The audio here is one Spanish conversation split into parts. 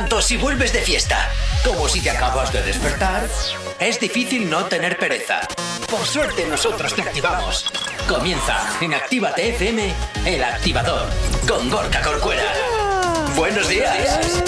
Tanto si vuelves de fiesta como si te acabas de despertar, es difícil no tener pereza. Por suerte nosotros te activamos. Comienza en Actívate FM, el activador, con Gorka Corcuera. Buenos días.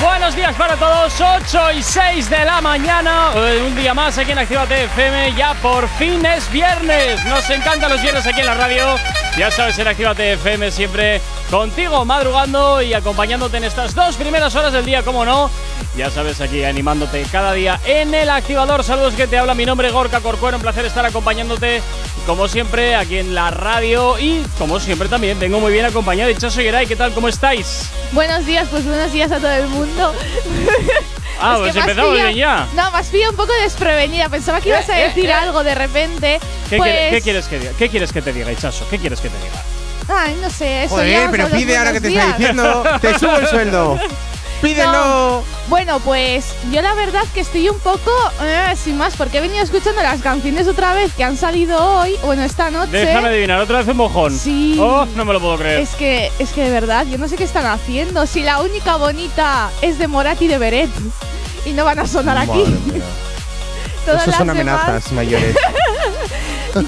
Buenos días para todos, 8 y 6 de la mañana. Eh, Un día más aquí en Actívate FM. Ya por fin es viernes. Nos encantan los viernes aquí en la radio. Ya sabes, en Actívate FM siempre contigo, madrugando y acompañándote en estas dos primeras horas del día, como no. Ya sabes, aquí animándote cada día en el activador. Saludos que te habla mi nombre, Gorka Corcuero. Un placer estar acompañándote, como siempre, aquí en la radio. Y como siempre, también vengo muy bien acompañado. Chaso Geray, ¿qué tal? ¿Cómo estáis? Buenos días, pues buenos días a todo el mundo. Ah, Es pues empezamos pillado- bien ya. No, me has un poco desprevenida. Pensaba que ibas a Eh, eh, decir eh. algo de repente. ¿Qué, pues, quiere- qué quieres que diga? ¿Qué quieres que te diga, Chaso? ¿Qué quieres que te diga? Ay, no sé, eso Joder, pero pide ahora que te está diciendo. Te subo el sueldo. Pídelo. No. Bueno, pues yo la verdad que estoy un poco eh, sin más, porque he venido escuchando las canciones otra vez que han salido hoy, bueno, esta noche. Déjame adivinar, otra vez un mojón. Sí. Oh, no me lo puedo creer. Es que, es que de verdad, yo no sé qué están haciendo. Si la única bonita es de Morat y de Beret. Y no van a sonar aquí. Madre. Todas las son demás- amenazas mayores.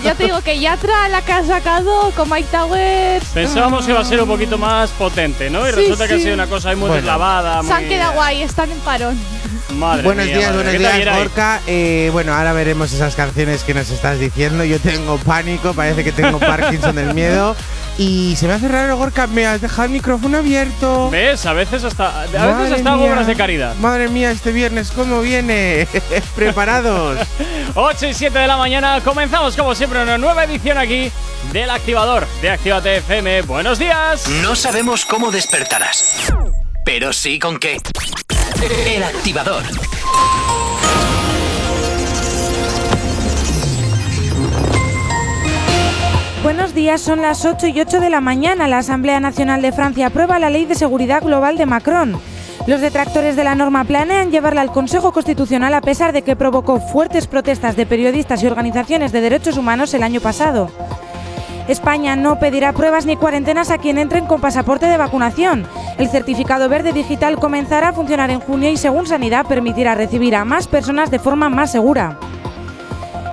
Ya te digo que Yatra la que ha sacado con Mike Towers. Pensábamos que iba a ser un poquito más potente, ¿no? Y Sí, resulta que ha sido una cosa ahí muy Bueno. deslavada. Se han quedado guay, están en parón. Madre buenos mía, días, madre. buenos ¿Qué tal, días? Gorka. Eh, bueno, ahora veremos esas canciones que nos estás diciendo. Yo tengo pánico, parece que tengo Parkinson del miedo. Y se me hace raro, Gorka, me has dejado el micrófono abierto. ¿Ves? A veces hasta, a veces hasta hago obras de caridad. Madre mía, este viernes, ¿cómo viene? Preparados. 8 y 7 de la mañana, comenzamos como siempre una nueva edición aquí del activador de Actívate FM. Buenos días. No sabemos cómo despertarás, pero sí con qué. El activador. Buenos días, son las 8 y 8 de la mañana. La Asamblea Nacional de Francia aprueba la Ley de Seguridad Global de Macron. Los detractores de la norma planean llevarla al Consejo Constitucional a pesar de que provocó fuertes protestas de periodistas y organizaciones de derechos humanos el año pasado. España no pedirá pruebas ni cuarentenas a quien entren con pasaporte de vacunación. El certificado verde digital comenzará a funcionar en junio y según Sanidad permitirá recibir a más personas de forma más segura.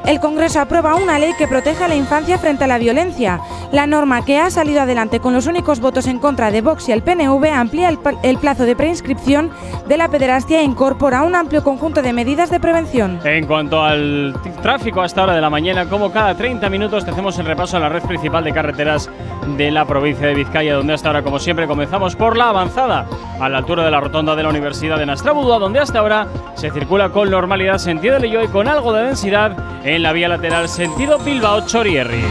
El Congreso aprueba una ley que protege a la infancia frente a la violencia. La norma que ha salido adelante con los únicos votos en contra de Vox y el PNV amplía el, plazo de preinscripción de la pederastia e incorpora un amplio conjunto de medidas de prevención. En cuanto al tráfico a esta hora de la mañana, como cada 30 minutos te hacemos el repaso a la red principal de carreteras de la provincia de Vizcaya, donde hasta ahora, como siempre, comenzamos por la avanzada, a la altura de la rotonda de la Universidad de Nastrabudúa, donde hasta ahora se circula con normalidad sentido Leyoa y con algo de densidad en la vía lateral sentido Bilbao-Chorierri.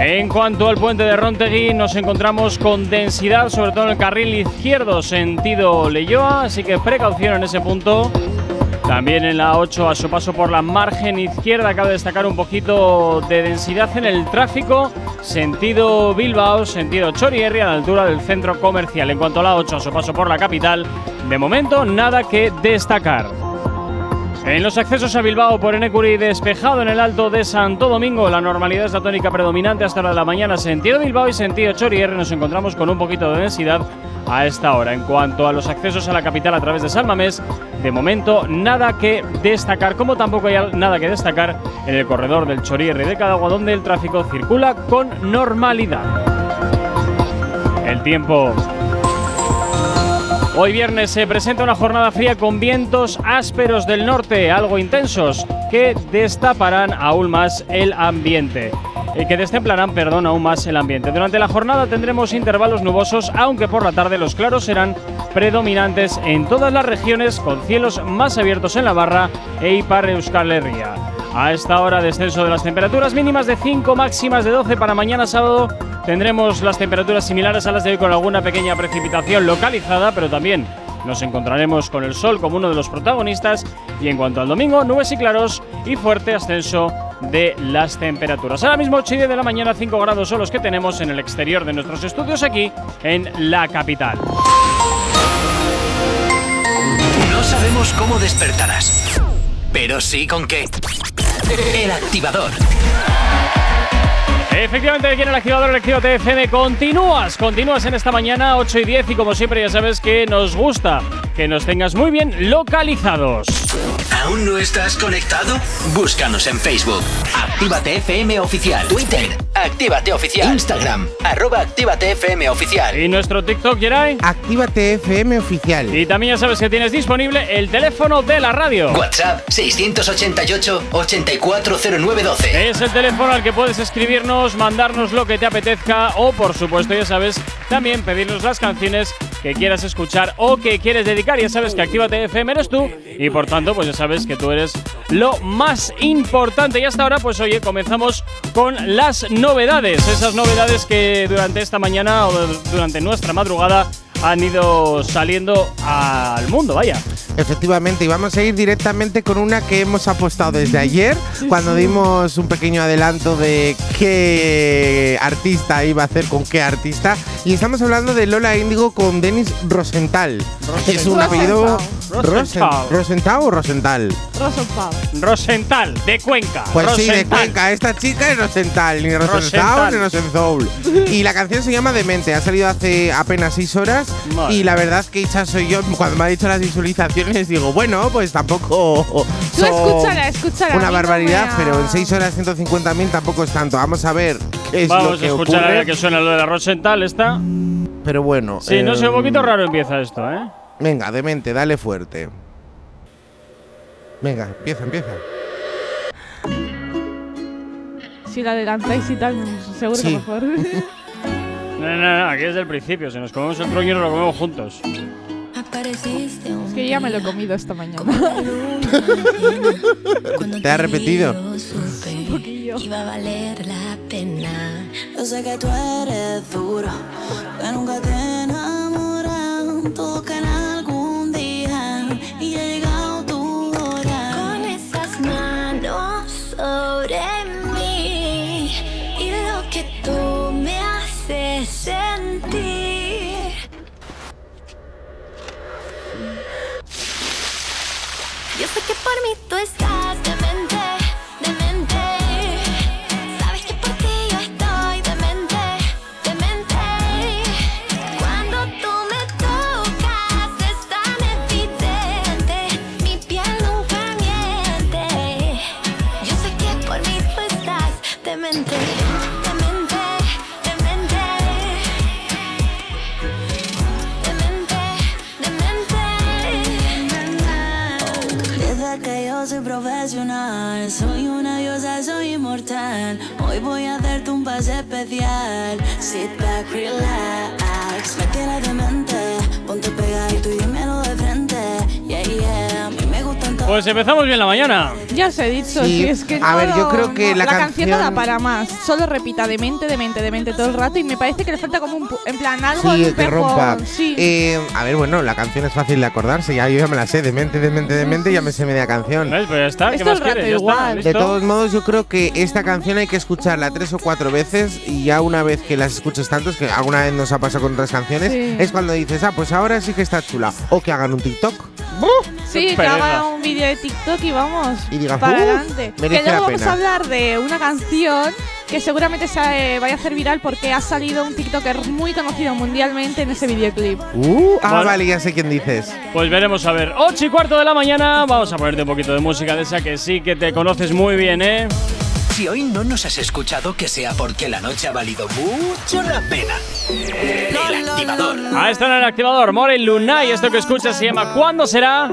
En cuanto al puente de Rontegui, nos encontramos con densidad, sobre todo en el carril izquierdo sentido Leyoa, así que precaución en ese punto. También en la 8, a su paso por la margen izquierda, cabe destacar un poquito de densidad en el tráfico, sentido Bilbao, sentido Chorierri, a la altura del centro comercial. En cuanto a la 8, a su paso por la capital, de momento nada que destacar. En los accesos a Bilbao por Enecuri despejado en el alto de Santo Domingo, la normalidad es la tónica predominante hasta la de la mañana. Sentido Bilbao y sentido Chorierre nos encontramos con un poquito de densidad a esta hora. En cuanto a los accesos a la capital a través de Salmamés, de momento nada que destacar, como tampoco hay nada que destacar en el corredor del Chorierre de Cadagua, donde el tráfico circula con normalidad. El tiempo Hoy viernes se presenta una jornada fría con vientos ásperos del norte, algo intensos, que destaparán aún más el ambiente. eh, que destemplarán, perdón, aún más el ambiente. Durante la jornada tendremos intervalos nubosos, aunque por la tarde los claros serán predominantes en todas las regiones, con cielos más abiertos en la barra e Ipar Euskal Herria. A esta hora descenso de las temperaturas mínimas de 5, máximas de 12 para mañana sábado. Tendremos las temperaturas similares a las de hoy con alguna pequeña precipitación localizada, pero también nos encontraremos con el sol como uno de los protagonistas. Y en cuanto al domingo, nubes y claros y fuerte ascenso de las temperaturas. Ahora mismo 8 y 10 de la mañana, 5 grados son los que tenemos en el exterior de nuestros estudios aquí en la capital. No sabemos cómo despertarás, pero sí con qué. El activador. Efectivamente, aquí en el activador electivo TFM continúas, continúas en esta mañana 8 y 10 y como siempre ya sabes que nos gusta que nos tengas muy bien localizados. ¿Aún no estás conectado? Búscanos en Facebook. Actívate FM Oficial. Twitter. Actívate Oficial. Instagram. Arroba Actívate FM Oficial. ¿Y nuestro TikTok, Geray? Actívate FM Oficial. Y también ya sabes que tienes disponible el teléfono de la radio. WhatsApp 688-840912. Es el teléfono al que puedes escribirnos, mandarnos lo que te apetezca o, por supuesto, ya sabes, también pedirnos las canciones que quieras escuchar o que quieres dedicar. Ya sabes que Actívate FM eres tú y, por tanto, pues ya sabes que tú eres lo más importante. Y hasta ahora, pues oye, comenzamos con las novedades. Esas novedades que durante esta mañana o durante nuestra madrugada han ido saliendo al mundo, vaya. Efectivamente, y vamos a ir directamente con una que hemos apostado desde ayer, cuando dimos un pequeño adelanto de qué artista iba a hacer con qué artista. Y estamos hablando de Lola Índigo con Denis Rosenthal. Es un apellido Rosenthal. ¿Rosenthal o Rosenthal? Rosenthal. Rosenthal, de Cuenca. Pues sí, de. Cuenca. Esta chica es Rosenthal, ni Rosenthal. Rosenthal ni Rosenthal. Y la canción se llama Demente. Ha salido hace apenas seis horas. Madre. Y la verdad es que hecha soy yo. Cuando me ha dicho las visualizaciones, digo, bueno, pues tampoco. Tú son escúchala, escúchala. Una barbaridad, pero en seis horas 150.000 tampoco es tanto. Vamos a ver qué es Vamos lo a que escuchar a ocurre. ver que suena lo de la Rosenthal, esta. Pero bueno. Sí, no sé, un poquito raro empieza esto, ¿eh? Venga, demente, dale fuerte. Venga, empieza, empieza. Si la adelantáis y tal, seguro Sí. que mejor. No, no, no, aquí desde el principio. Si nos comemos el truño, nos lo comemos juntos. Es que ya me lo he comido esta mañana. ¿Te ha repetido? vi, yo supe poquillo. que Iba a valer la pena. Yo sé que tú eres duro, que nunca te enamoran. Todo que Pues empezamos bien la mañana. Ya os he dicho, Sí, si es que a no ver, yo lo- creo que no, la canción no da canción- para más. Solo repita demente, demente, demente todo el rato y me parece que le falta como un pu- en plan algo Sí, un que rompa. Sí. Eh, a ver, bueno, la canción es fácil de acordarse. Ya yo ya me la sé. Demente, demente, demente, ya me sé media canción. ¿Ves? Pues ya está. ¿Qué más el rato quieres? Ya está. igual. ¿listo? De todos modos, yo creo que esta canción hay que escucharla tres o cuatro veces y ya una vez que las escuches tantos, que alguna vez nos ha pasado con otras canciones, Sí. es cuando dices, ah, pues ahora sí que está chula. O que hagan un TikTok. Sí, haga un vídeo de TikTok y vamos Y digas, para "Uh, adelante. Que luego la vamos pena". a hablar de una canción que seguramente se, eh, vaya a hacer viral porque ha salido un TikToker muy conocido mundialmente en ese videoclip. Uh, ah, Vale. vale, ya sé quién dices. Pues veremos a ver. 8 y cuarto de la mañana. Vamos a ponerte un poquito de música de esa que sí que te conoces muy bien, ¿eh? Si hoy no nos has escuchado, que sea porque la noche ha valido mucho la pena. El activador. Ah, está en el activador. More Luna y esto que escuchas se llama ¿Cuándo será?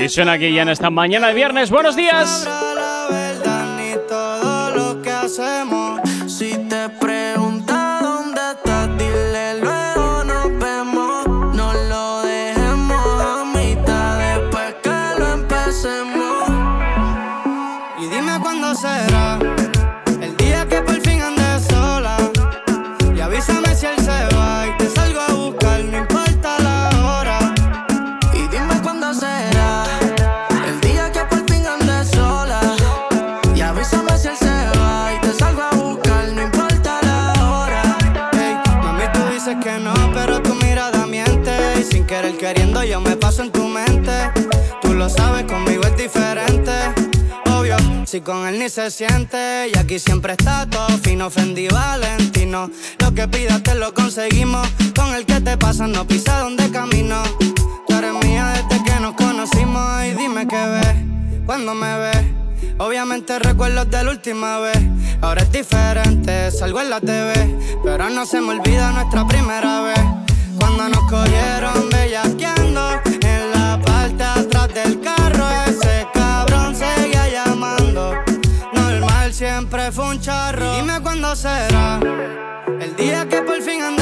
Y suena aquí ya en esta mañana de viernes. Buenos días. la verdad ni todo lo que hacemos. Si te yo me paso en tu mente. Tú lo sabes, conmigo es diferente. obvio. Si con él ni se siente, y aquí siempre está todo fino, Fendi Valentino. Lo que pidas te lo conseguimos. Con el que te pasa, no pisa donde camino. Tú eres mía desde que nos conocimos. Y dime qué ves cuando me ves. Obviamente recuerdos de la última vez. Ahora es diferente, salgo en la TV. Pero no se me olvida nuestra primera vez. Cuando nos cogieron bellaqueando siempre fue un charro. Dime cuándo será el día que por fin ande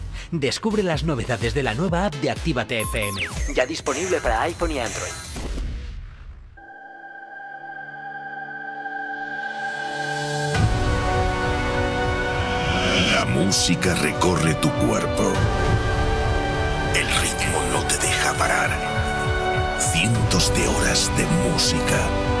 Descubre las novedades de la nueva app de Actívate FM. Ya disponible para iPhone y Android. La música recorre tu cuerpo. El ritmo no te deja parar. Cientos de horas de música.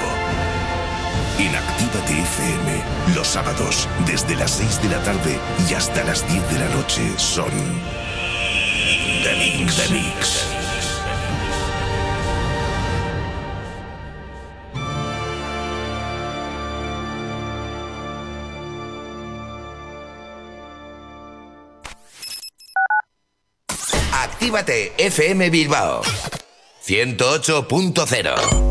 En Actívate FM, los sábados, desde las 6 de la tarde y hasta las 10 de la noche, son. The Mix. The Mix. Actívate FM Bilbao 108.0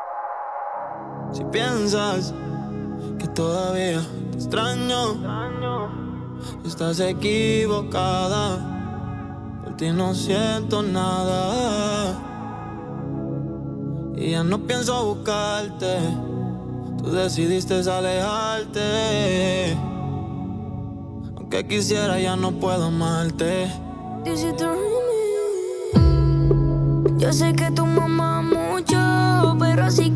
Si piensas que todavía te extraño, estás equivocada. Por ti no siento nada. Y ya no pienso buscarte. Tú decidiste alejarte. Aunque quisiera, ya no puedo amarte. Yo sé que tu mamá mucho, pero así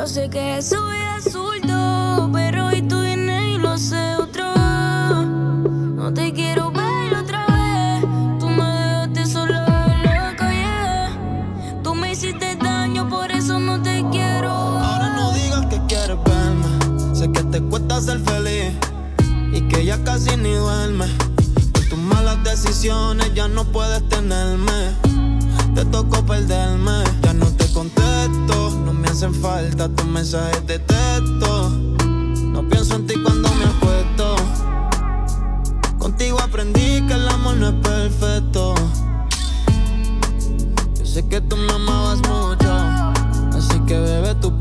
yo sé que soy absurdo, pero hoy tu dinero y lo sé otro. No te quiero ver otra vez. Tú me dejaste sola en la calle. Tú me hiciste daño, por eso no te quiero. Ahora no digas que quieres verme. Sé que te cuesta ser feliz y que ya casi ni duerme. Por tus malas decisiones ya no puedes tenerme. Te tocó perderme no me hacen falta tus mensajes de texto. No pienso en ti cuando me acuesto. Contigo aprendí que el amor no es perfecto. Yo sé que tú me amabas mucho, así que bebé, tú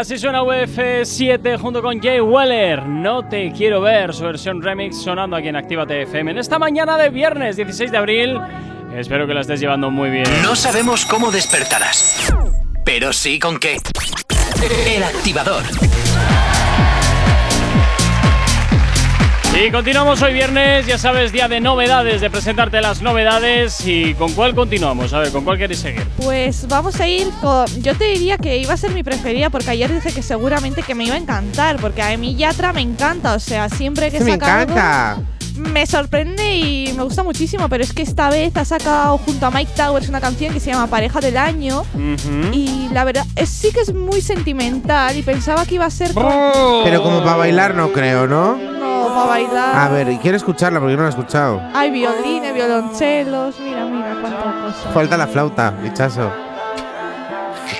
Así suena UF7 junto con Jay Weller. No te quiero ver, su versión remix sonando aquí en Actívate FM en esta mañana de viernes 16 de abril. Espero que la estés llevando muy bien. No sabemos cómo despertarás, pero sí con qué. El activador. Y continuamos hoy viernes, ya sabes, día de novedades, de presentarte las novedades. ¿Y con cuál continuamos? A ver, ¿con cuál queréis seguir? Pues vamos a ir con. Yo te diría que iba a ser mi preferida porque ayer dice que seguramente que me iba a encantar. Porque a mí Yatra me encanta. O sea, siempre que Sí, me saca algo, encanta. me sorprende y me gusta muchísimo. Pero es que esta vez ha sacado junto a Mike Towers una canción que se llama Pareja del Año. Y la verdad, es, sí que es muy sentimental. Y pensaba que iba a ser. con- Pero como para bailar no creo, ¿no? Para bailar. A ver, y quiero escucharla porque yo no la he escuchado. Hay violines, violonchelos. Mira, mira, cuánta cosa. Falta la flauta, bichazo.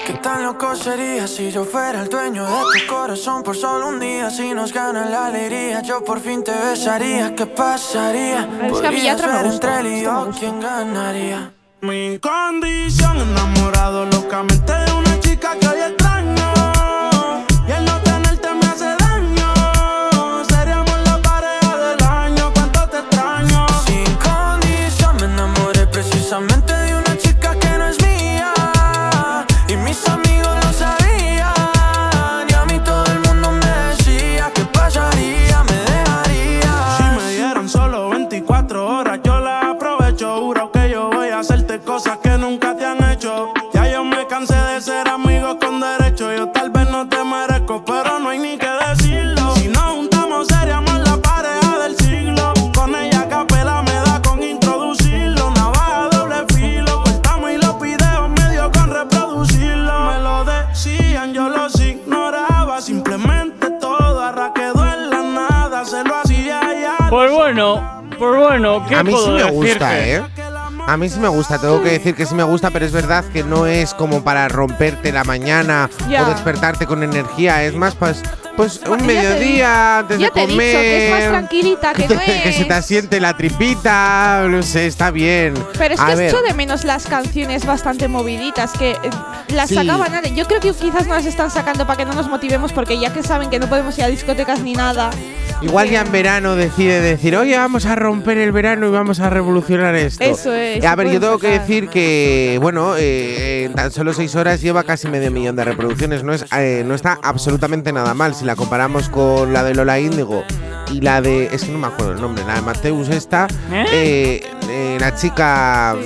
¿Qué tan loco sería si yo fuera el dueño de tu corazón por solo un día? Si nos gana la alegría, yo por fin te besaría. ¿Qué pasaría? Es que a mí Yatra me gusta, entre él y esto me yo quién ganaría. Mi condición, enamorado locamente de una chica que hoy bueno, ¿qué A mí sí puedo me gusta, decirte? ¿eh? A mí sí me gusta, tengo que decir que sí me gusta, pero es verdad que no es como para romperte la mañana Ya. o despertarte con energía, es más pues, pues un Ya te mediodía antes Ya de te he comer. dicho que es más tranquilita, que no que se te es. asiente la tripita, no sé, está bien. Pero es A que ver, echo de menos las canciones bastante moviditas que eh, las Sí. sacaban antes. Yo creo que quizás no las están sacando para que no nos motivemos porque ya que saben que no podemos ir a discotecas ni nada, Igual ya en verano decide decir, oye, vamos a romper el verano y vamos a revolucionar esto. Eso es, A ver, yo tengo que decir que, bueno, eh, en tan solo seis horas lleva casi medio millón de reproducciones. No, es, eh, no está absolutamente nada mal si la comparamos con la de Lola Índigo y la de. Es que no me acuerdo el nombre, la de Mateus esta. ¿Eh? eh, eh, la chica.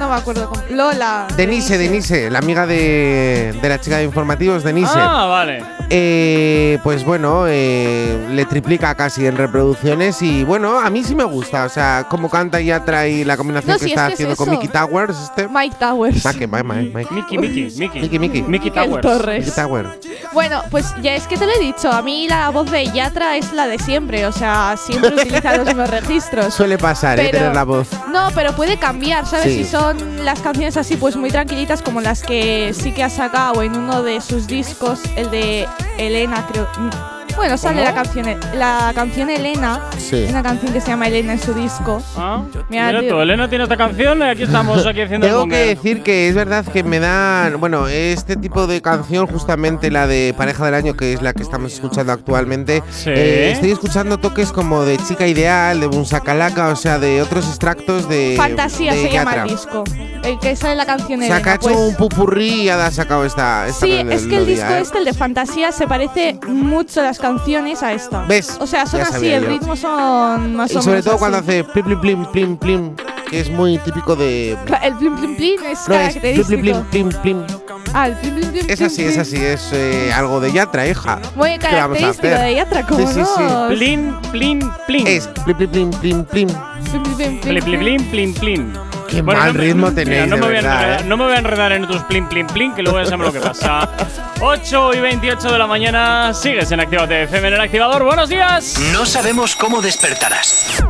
No me acuerdo cómo. Lola. Denise, Denise, la amiga de, de la chica de informativos, Denise. Ah, vale. Eh, pues bueno, eh, le triplica casi en reproducciones y bueno, a mí sí me gusta. O sea, como canta y atrae la combinación No, que sí, está es que es haciendo con eso. Mickey Towers. Este. Mike Towers. Mike, Mike, Mike, Mike. Mickey, Mickey, Mickey. Mickey, Mickey. Mickey Towers. Torres. Mickey Tower. Bueno, pues ya es que te lo he dicho. A mí la voz de Yatra es la de siempre. O sea, siempre utiliza los mismos registros. Suele pasar, eh, Pero- tener la voz. No, pero puede cambiar, ¿sabes? Sí. Si son las canciones así, pues muy tranquilitas, como las que sí que ha sacado en uno de sus discos, el de Elena, creo. Bueno, sale la canción, la canción Elena, Sí. una canción que se llama Elena en su disco. Ah, Mira, tú, Elena tiene esta canción y aquí estamos aquí haciendo el Tengo que decir que es verdad que me dan, bueno, este tipo de canción, justamente la de Pareja del Año, que es la que estamos escuchando actualmente, Sí. eh, estoy escuchando toques como de Chica Ideal, de Bunsacalaca, o sea, de otros extractos de Fantasía de se llama el disco. El que sale la canción O sea, Elena. que ha hecho pues- un pupurrí y ha sacado esta, esta Sí, melodía, es que el disco ¿eh? este, el de Fantasía, se parece mucho las canciones a esta. ¿Ves? O sea, son Ya así, el yo. ritmo son más Y o sobre menos todo así. cuando hace plim plim plim plim plim, que es muy típico de El plim plim plim es no es plim característico. plim plim plim plim. Ah, el plim plim plim. Es plim, así, es así, es eh, algo de Yatra, hija. Muy ¿Qué vamos a característico de Yatra, como Sí, sí, sí. no. Plin, plin, plin. Es plim plim plim plim plim. Plim, plim, plim, Plin, plin, plin, plin, plin. Qué mal me- ritmo mira, tenéis, no, de me voy a verdad, enredar, ¿eh? no me voy a enredar en tus plin, plin, plin, que luego ya sabemos lo que pasa. 8 y 28 de la mañana, sigues en Actívate FM en el activador. ¡Buenos días! No sabemos cómo despertarás,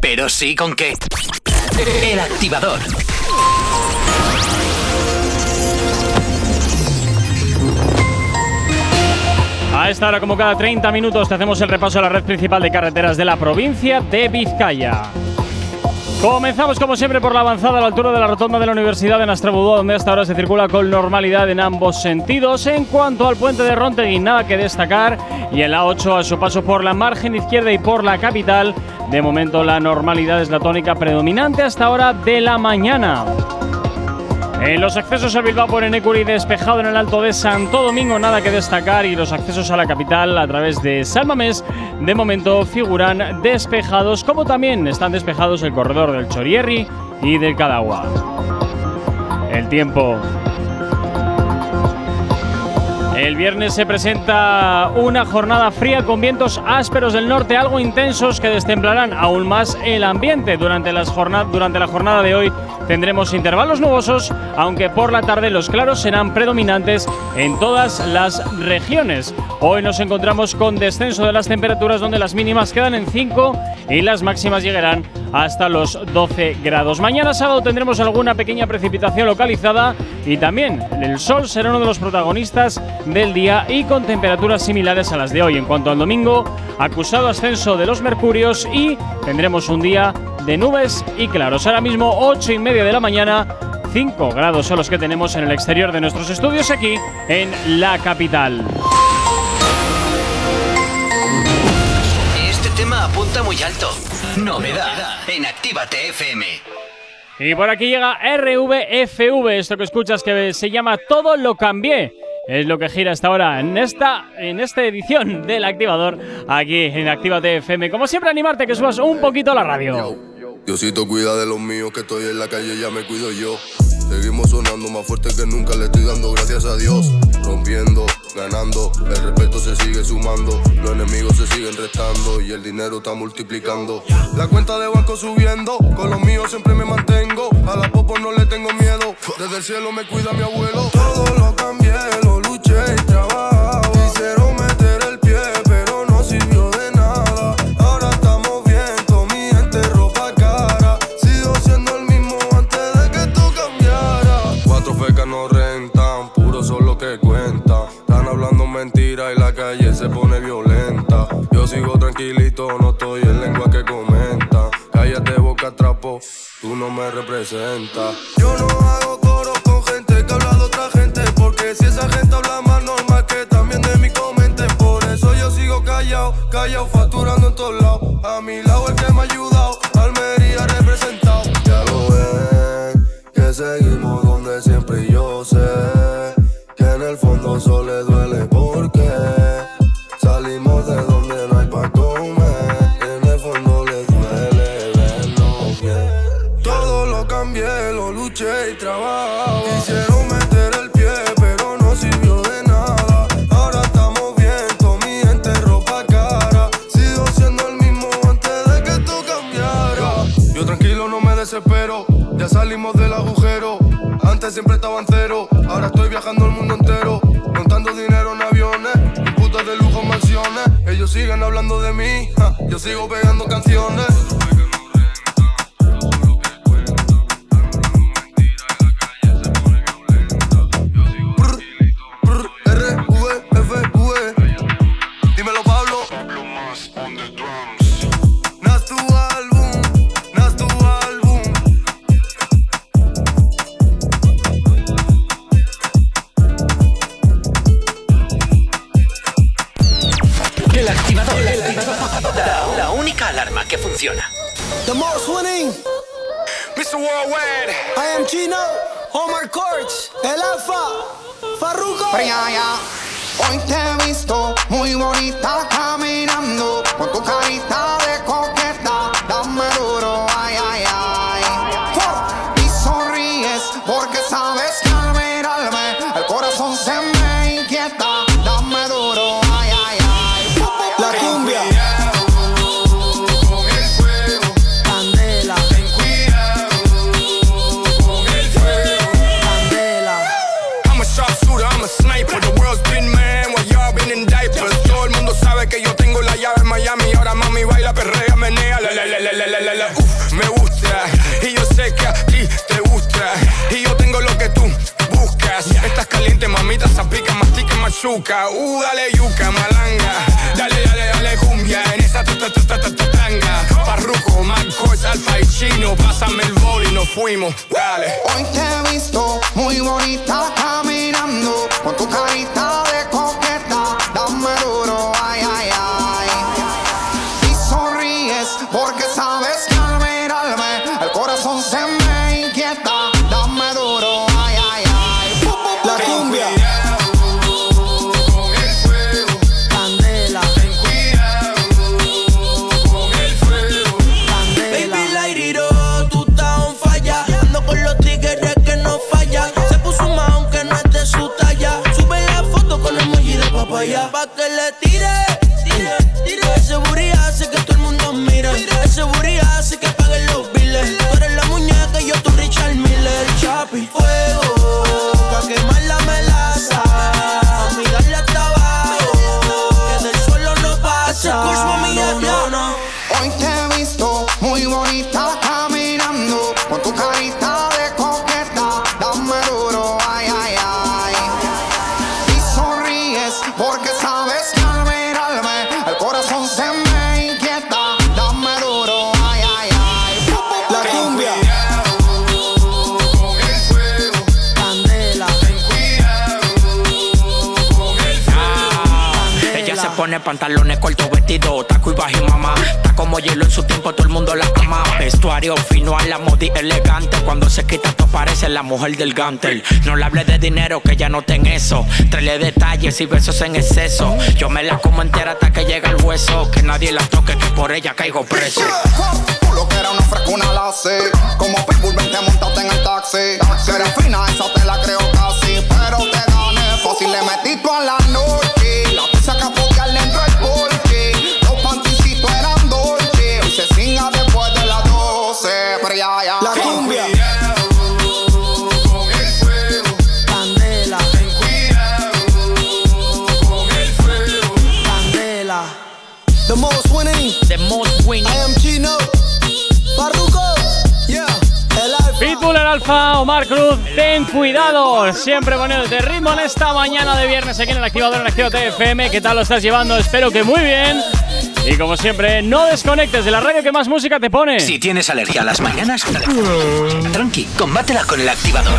pero sí con qué. El activador. A esta hora, como cada 30 minutos, te hacemos el repaso a la red principal de carreteras de la provincia de Vizcaya. Comenzamos como siempre por la avanzada a la altura de la rotonda de la Universidad de Nastrabudó, donde hasta ahora se circula con normalidad en ambos sentidos. En cuanto al puente de Rontegui, nada que destacar. Y en la 8, a su paso por la margen izquierda y por la capital, de momento la normalidad es la tónica predominante hasta ahora de la mañana. En los accesos a Bilbao por Enecuri despejado en el Alto de Santo Domingo, nada que destacar. Y los accesos a la capital a través de Salmamés, de momento figuran despejados, como también están despejados el corredor del Chorierri y del Cadagua. El tiempo. El viernes se presenta una jornada fría con vientos ásperos del norte, algo intensos que destemplarán aún más el ambiente. Durante, las jorna- durante la jornada de hoy tendremos intervalos nubosos, aunque por la tarde los claros serán predominantes en todas las regiones. Hoy nos encontramos con descenso de las temperaturas donde las mínimas quedan en 5 y las máximas llegarán hasta los 12 grados. Mañana sábado tendremos alguna pequeña precipitación localizada y también el sol será uno de los protagonistas del día y con temperaturas similares a las de hoy. En cuanto al domingo, acusado ascenso de los mercurios y tendremos un día de nubes y claros. Ahora mismo 8 y media de la mañana. 5 grados son los que tenemos en el exterior de nuestros estudios aquí en la capital. Este tema apunta muy alto. Novedad en Actívate FM. Y por aquí llega RVFV, esto que escuchas que se llama Todo lo cambié. Es lo que gira hasta ahora en esta, en esta edición del activador aquí en Actívate FM. Como siempre, animarte que subas un poquito la radio. Diosito cuida de los míos, que estoy en la calle, ya me cuido yo. Seguimos sonando más fuerte que nunca, le estoy dando gracias a Dios. Rompiendo, ganando, el respeto se sigue sumando, los enemigos se siguen restando y el dinero está multiplicando. La cuenta de banco subiendo, con los míos siempre me mantengo. A la popo no le tengo miedo, desde el cielo me cuida mi abuelo. Todo lo cambié, tranquilito, no estoy en lengua que comenta. Cállate boca trapo, tú no me representas. Yo no hago coro con gente que habla de otra gente, porque si esa gente habla más normal que también de mi comente. Por eso yo sigo callado, callado, facturando en todos lados. A mi lado el que me ha ayudado, Almería representado. Ya lo ven, que seguimos donde siempre yo sé, que en el fondo solo siempre estaba en cero. Ahora estoy viajando el mundo entero, contando dinero en aviones, putas de lujo en mansiones. Ellos siguen hablando de mí, yo sigo pegando canciones. pantalones cortos, vestido, taco y bajo mamá. Está como hielo en su tiempo, todo el mundo la ama. Vestuario fino a la modi elegante. Cuando se quita, esto parece la mujer del gantel. No le hable de dinero, que ya no ten eso. Trele detalles y besos en exceso. Yo me la como entera hasta que llega el hueso. Que nadie la toque, que por ella caigo preso. Tú lo que era una frescuna la sé. Como Pitbull, vente montaste en el taxi. Que fina, esa te la creo casi. Pero te gané fácil, le metí tú a la noche. Omar Cruz, ten cuidado. Siempre poniéndote ritmo en esta mañana de viernes aquí en el activador en Activa TFM. ¿Qué tal lo estás llevando? Espero que muy bien. Y como siempre, no desconectes de la radio que más música te pone. Si tienes alergia a las mañanas, tranqui, combátela con el activador.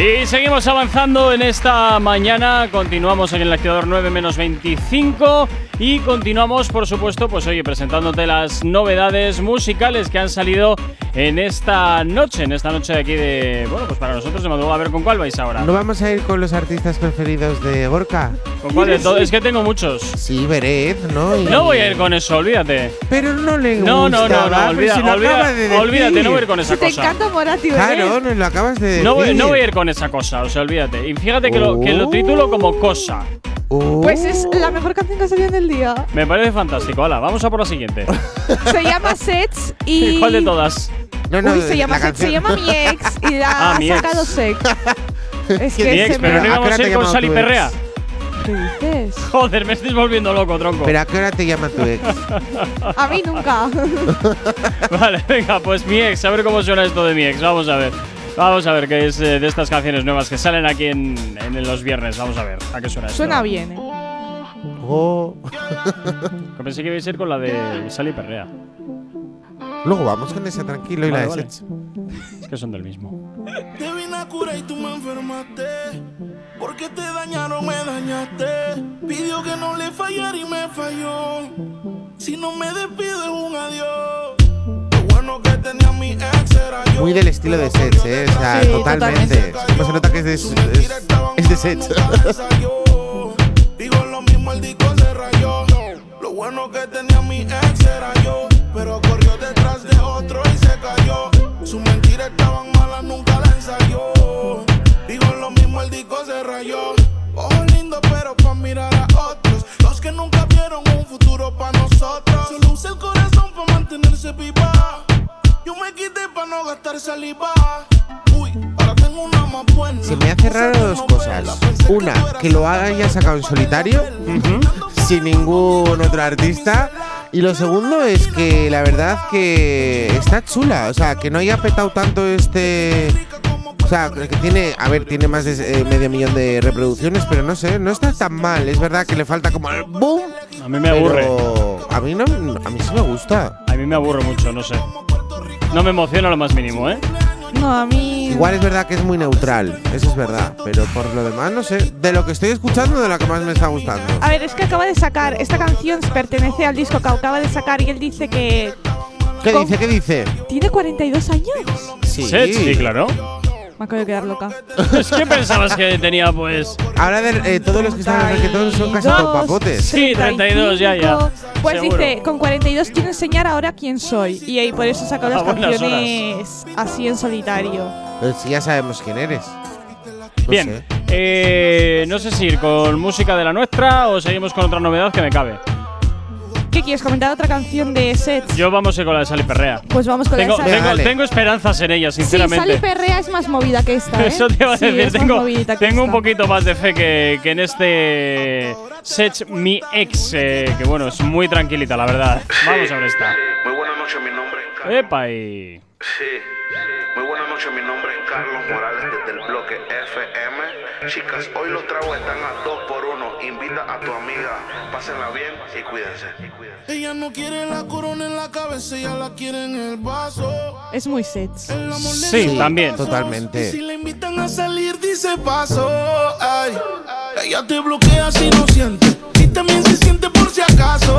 Y seguimos avanzando en esta mañana. Continuamos en el activador 9 menos 25. Y continuamos, por supuesto, pues oye, presentándote las novedades musicales que han salido en esta noche. En esta noche de aquí de. Bueno, pues para nosotros de Madrid. A ver con cuál vais ahora. ¿No vamos a ir con los artistas preferidos de Gorka? ¿Con cuál de todos? Es que tengo muchos. Sí, Beret, ¿no? Y- No voy a ir con eso, olvídate. Pero no le No, no, no, no, pues olvida- si olvida- de olvídate, no voy a ir con esa Si te cosa. encanta Moratti, bebé. Claro, nos lo acabas de decir. No voy, no voy a ir con esa cosa, o sea, olvídate. Y fíjate que lo, que lo titulo como cosa. Oh. Pues es la mejor canción que ha salido en el día. Me parece fantástico. Hala, vamos a por la siguiente. Se llama Sets y. ¿Cuál de todas? No, no, Uy, se llama la Sets, se llama Mi Ex y la Ah, ha sacado Sex. Es ¿Qué que Mi ex, pero no ¿A qué íbamos a ir con llama Sal y tu ex? Perrea. ¿Qué dices? Joder, me estáis volviendo loco, tronco. ¿Pero a qué hora te llama tu ex? A mí nunca. Vale, venga, pues mi ex, a ver cómo suena esto de mi ex. Vamos a ver. Vamos a ver qué es eh, de estas canciones nuevas que salen aquí en, en los viernes. Vamos a ver a qué suena esto. Suena bien, ¿eh? Oh. Que pensé que iba a ir con la de Sal y Perrea. Luego vamos con esa tranquilo y Vale, la vale. de Sets. Es que son del mismo. Te vine a curar y tú me enfermaste. Porque te dañaron, me dañaste. Pidió que no le fallara y me falló. Si no me despido es un adiós. Muy del estilo de Sets, ¿eh? O sea, Sí, totalmente. Como se nota que es de, es, es de Sets. Digo lo mismo, el disco se rayó. Lo bueno que tenía mi ex era yo. Pero corrió detrás de otro y se cayó. Sus mentiras estaban malas, nunca la ensayó. Digo lo mismo, el disco se rayó. Ojos lindos, pero pa' mirar a otros. Los que nunca vieron un futuro pa' nosotros. Solo usa el corazón pa' mantenerse viva. Yo me quité pa' no gastar saliva. Uy, ahora tengo una más buena. Se me hace raro dos cosas. Una, que lo haya sacado en solitario, sin ningún otro artista. Y lo segundo es que la verdad que está chula. O sea, que no haya petado tanto este. O sea, que tiene, a ver, tiene más de eh, medio millón de reproducciones, pero no sé, no está tan mal. Es verdad que le falta como el boom. A mí me aburre. pero A mí no, a mí sí me gusta. A mí me aburre mucho, no sé. No me emociona lo más mínimo, ¿eh? No, a mí. Igual es verdad que es muy neutral, eso es verdad. Pero por lo demás, no sé. De lo que estoy escuchando, de la que más me está gustando. A ver, es que acaba de sacar. Esta canción pertenece al disco que acaba de sacar y él dice que ¿Qué dice? ¿Qué dice? tiene 42 años. Sí. Sí, claro. Me acabo de quedar loca. es que pensabas que tenía, pues. Ahora de, eh, todos los que están en el reggaetón son casi papotes. Sí, 32, ya, ya. Pues Seguro. dice, con 42 quiero enseñar ahora quién soy. Y ahí por eso sacó las buenas canciones así en solitario. Pues sí, ya sabemos quién eres. No Bien, sé. eh, no sé si ir con música de la nuestra o seguimos con otra novedad que me cabe. ¿Qué quieres comentar otra canción de Sets? Yo vamos a ir con la de Sal y Perrea. Pues vamos con Tengo, la de Sal- tengo, esperanzas en ella, Sí, sinceramente. Sal y Perrea es más movida que esta. ¿eh? Eso te iba a Sí, decir, es tengo, un poquito más de fe que, que en este Sech Mi Ex, eh, que bueno, es muy tranquilita, la verdad. Vamos a ver esta. Muy buenas noches, mi nombre es Carlos. Epa y... Sí. Muy buenas noches, mi nombre es Carlos Morales desde el bloque FM. Chicas, hoy los tragos están a dos por uno. Invita a tu amiga, pásenla bien y cuídense. Ella no quiere la corona en la cabeza, ella la quiere en el vaso. Es muy Sets. El amor le Sí, también. Totalmente. Y si le invitan a salir, dice paso. Ay, ella te bloquea si no siente. Y también se siente por si acaso.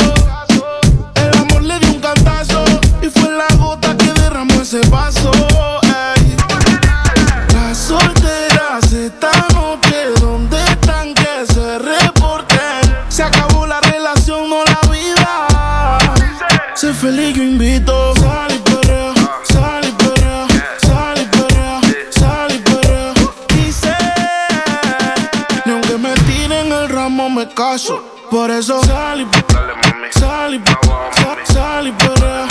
El amor le dio un cantazo. Y fue la gota que derramó ese vaso. Feliz, yo invito. Sal y perrea, sal y perrea, sal y perrea, sal y perrea. Dice, ni aunque me tiren el ramo me caso. Por eso sal y sal- sal y perrea, sal y perrea.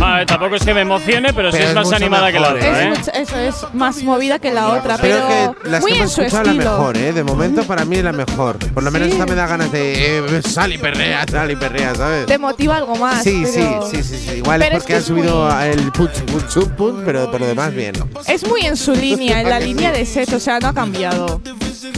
Ah, tampoco es que me emocione, pero, sí Pero es es más animada que la otra, Es ¿eh? mucho- eso es más movida que la otra, Creo pero que las muy que en hemos su escuchado la estilo. mejor, ¿eh? De momento para mí es la mejor. Por lo menos Sí. esta me da ganas de eh, sal y perrea, sal y perrea, ¿sabes? Te motiva algo más. Sí, sí, pero sí, sí, sí. Igual pero es es porque que es subido muy- el punch, punch, punch, pero por lo demás bien. Es muy en su línea, en la línea de Sets, o sea, no ha cambiado.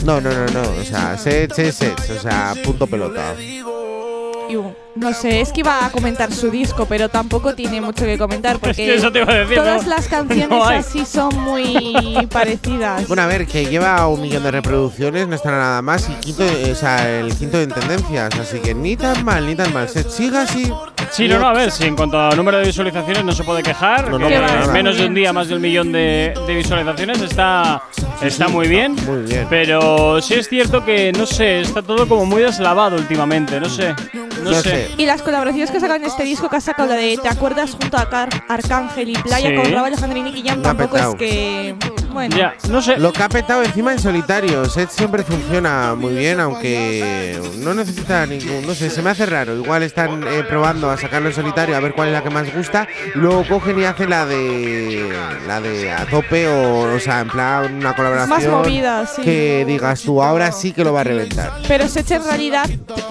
No, no, no, no. O sea, sets, sets, sets. O sea, punto pelota. Y, no sé, es que iba a comentar su disco, pero tampoco tiene mucho que comentar porque que eso te iba a decir, todas no- las canciones no así son muy parecidas. Bueno, a ver, que lleva un millón de reproducciones, no está nada más, y quinto, o sea, el quinto en tendencias, así que ni tan mal, ni tan mal. Se siga así. Sí, no, no, a ver, si en cuanto a número de visualizaciones no se puede quejar. No, no, que para en nada. menos de un día más de un millón de, de visualizaciones está, está muy bien. Muy bien. Pero sí es cierto que, no sé, está todo como muy deslavado últimamente, no sé. No, No sé. sé. Y las colaboraciones que sacan en este disco, que ha sacado la de ¿Te acuerdas junto a Car Arcángel y Playa Sí. con Raúl Alejandro y Nicky Jam? Lo ha Tampoco es que. Bueno. Ya, no sé. Lo que ha petado encima en solitario. Set siempre funciona muy bien, aunque no necesita ningún. No sé, se me hace raro. Igual están eh, probando a sacarlo en solitario a ver cuál es la que más gusta. Y luego cogen y hacen la de. La de a tope o, o sea, en plan una colaboración. Más movida, sí. Que digas tú, ahora sí que lo va a reventar. Pero Sech en realidad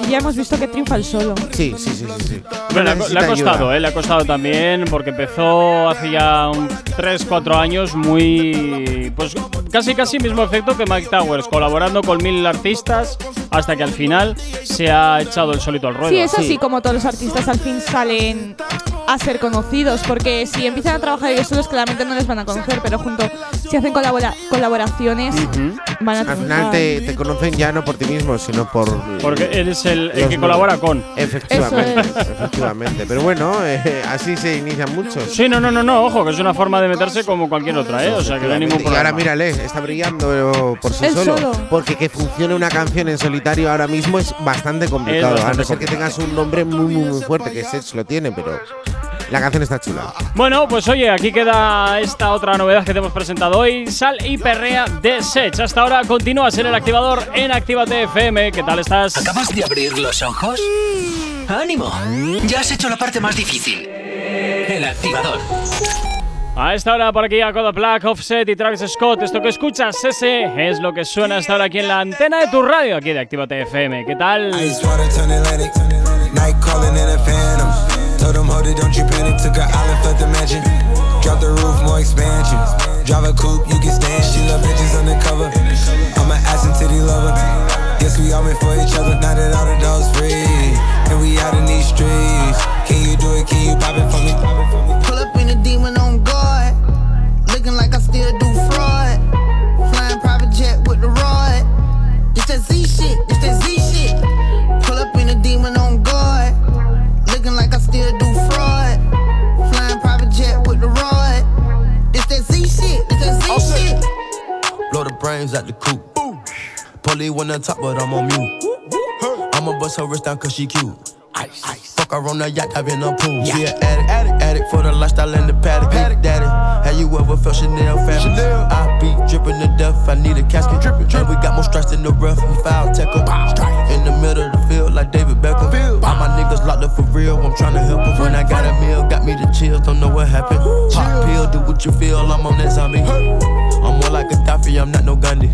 ya hemos visto que triunfa el solo. Sí, sí, sí, sí. sí. Bueno, le ha- le ha costado. ¿eh? Le ha costado también porque empezó hace ya un 3-4 años muy. Pues casi casi mismo efecto que Mike Towers, colaborando con mil artistas hasta que al final se ha echado el solito al ruedo. Sí, es así como todos los artistas al fin salen a ser conocidos, porque si empiezan a trabajar ellos solos, claramente no les van a conocer, pero junto, si hacen colabora- colaboraciones, van a Al final te, te conocen ya no por ti mismo, sino por. Porque eres el, el que colabora con. Efectivamente, Eso efectivamente. Pero bueno, eh, así se inician muchos. Sí, no, no, no, no, ojo, que es una forma de meterse como cualquier otra, ¿eh? O sea, que no hay ningún Y problema. ahora mírale, está brillando por sí solo, solo. Porque que funcione una canción en solitario ahora mismo es bastante complicado. bastante a no ser que tengas un nombre muy, muy, muy fuerte, que Sech lo tiene, pero la canción está chula. Bueno, pues oye, aquí queda esta otra novedad que te hemos presentado hoy, Sal y Perrea de Sech. Hasta ahora continúas en el activador en Actívate FM. ¿Qué tal estás? ¿Acabas de abrir los ojos? ¡Ánimo! Ya has hecho la parte más difícil. El activador. A esta hora por aquí a Coda Black, Offset y Travis Scott. Esto que escuchas, ese es lo que suena hasta ahora aquí en la antena de tu radio, aquí de Actívate FM. ¿Qué tal? Told them, hold it, don't you panic. Took an island, fled the mansion. Drop the roof, more expansion. Drive a coupe, you can stand. She love bitches undercover. I'm an ass and titty lover. Guess we all meant for each other. Now that all the dogs free. And we out in these streets. Can you do it? Can you pop it for me? Pull up in a demon on guard. Looking like I still do fraud. Flying private jet with the rod. It's that Z shit. Brains out the coop. Polly one on top, but I'm on mute. I'ma bust her wrist down cause she cute. Ice, ice. Fuck her on the yacht, I've in a pool. She an addict, addict, addict for the lifestyle and the paddock. Big daddy, have you ever felt Chanel family? I be dripping to death, I need a casket. Drippin', drippin'. And we got more strikes than the rough, we foul tackle. In the middle of the field, like David Beckham. All my niggas locked up for real, I'm tryna help 'em. When I got a meal, got me the chills, don't know what happened. Pop pill, do what you feel, I'm on that zombie. I'm more like a Gaddafi, I'm not no Gandhi.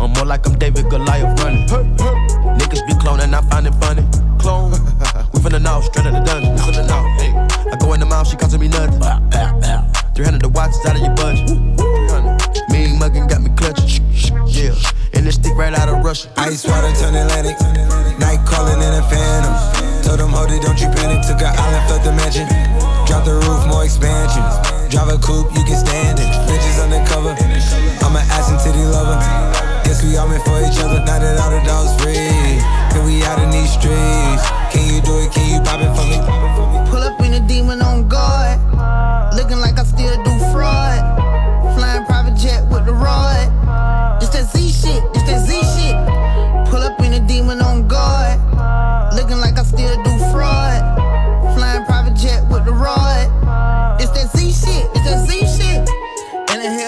I'm more like I'm David Goliath running. Niggas be cloning, I find it funny. Clone. we finna know, straight out the dungeon. Finna know. Hey. I go in the mouth, she costing me nothing. 300 the watch is out of your budget. 300. Mean muggin' got me clutching. Yeah. And this stick right out of Russia. Ice water turn Atlantic. Night calling in a phantom. Told them, hold it, don't you panic. Took an island, fled the mansion. Drop the roof, more expansion. Drive a coupe, you can stand it. Bitches undercover. I'm an ass and titty lover. Guess we all meant for each other. Now that all the dogs free. And we out in these streets. Can you do it? Can you pop it for me? Pull up in a demon on guard. Looking like I still do fraud. Flying private jet with the rod. It's that Z shit. It's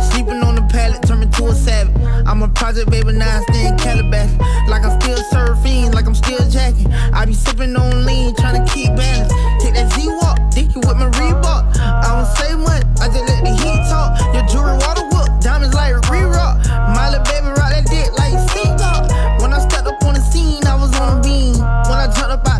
Sleeping on the pallet, turning to a savage. I'm a project baby, now I stay in Calabash. Like I'm still surfing, like I'm still jacking. I be sipping on lean, trying to keep balance. Take that Z Walk, dicky with my Reebok. I don't say much, I just let the heat talk. Your jewelry water whoop, diamonds like re rock. My little baby rock that dick like Seagull. When I stepped up on the scene, I was on a beam. When I jumped up out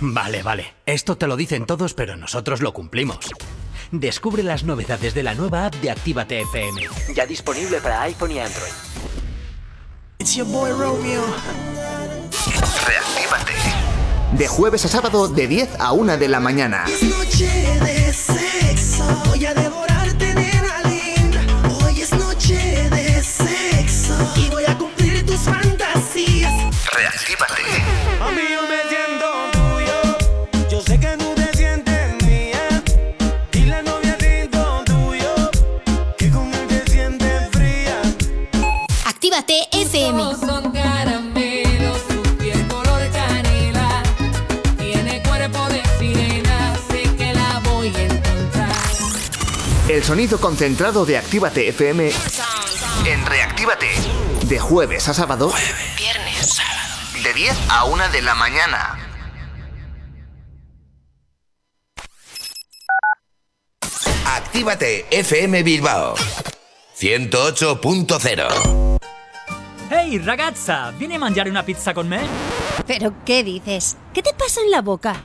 Vale, vale. Esto te lo dicen todos, pero nosotros lo cumplimos. Descubre las novedades de la nueva app de Actívate FM. Ya disponible para iPhone y Android. It's your boy Romeo. Reactívate. De jueves a sábado de 10 a 1 de la mañana. Es noche de sexo. Voy a sonido concentrado de Actívate FM en Reactívate. De jueves a sábado. Viernes, sábado. De 10 a 1 de la mañana. Actívate FM Bilbao 108.0 Ehi ragazza, vieni a mangiare una pizza con me? ¿Pero qué dices? ¿Qué te pasa en la boca?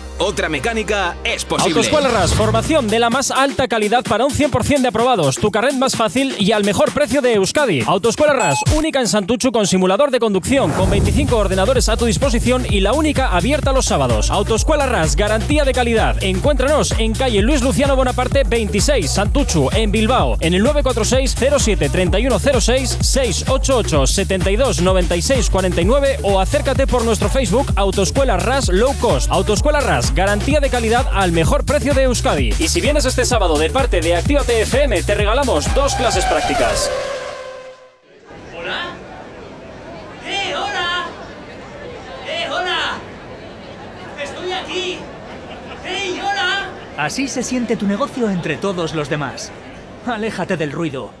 Otra mecánica es posible. Autoescuela RAS, formación de la más alta calidad para un 100% de aprobados, tu carnet más fácil y al mejor precio de Euskadi. Autoescuela RAS, única en Santuchu con simulador de conducción, con 25 ordenadores a tu disposición y la única abierta los sábados. Autoescuela RAS, garantía de calidad. Encuéntranos en calle Luis Luciano Bonaparte 26, Santuchu, en Bilbao, en el 946 07 3106 688 72 96 49 o acércate por nuestro Facebook Autoescuela RAS Low Cost. Autoescuela RAS, garantía de calidad al mejor precio de Euskadi. Y si vienes este sábado de parte de Actívate FM, te regalamos dos clases prácticas. ¡Eh, hola! ¡Eh, hola! ¡Estoy aquí! ¡Hey, hola! Así se siente tu negocio entre todos los demás. Aléjate del ruido.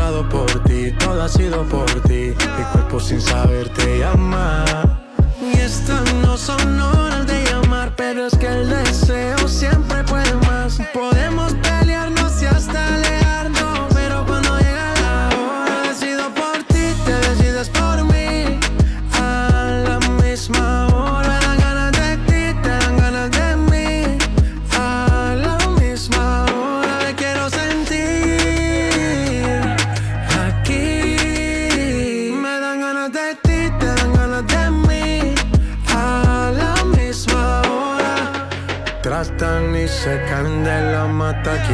enamorado por ti, todo ha sido por ti. Mi cuerpo sin saber te llama. Y estas no son horas de llamar, pero es que el de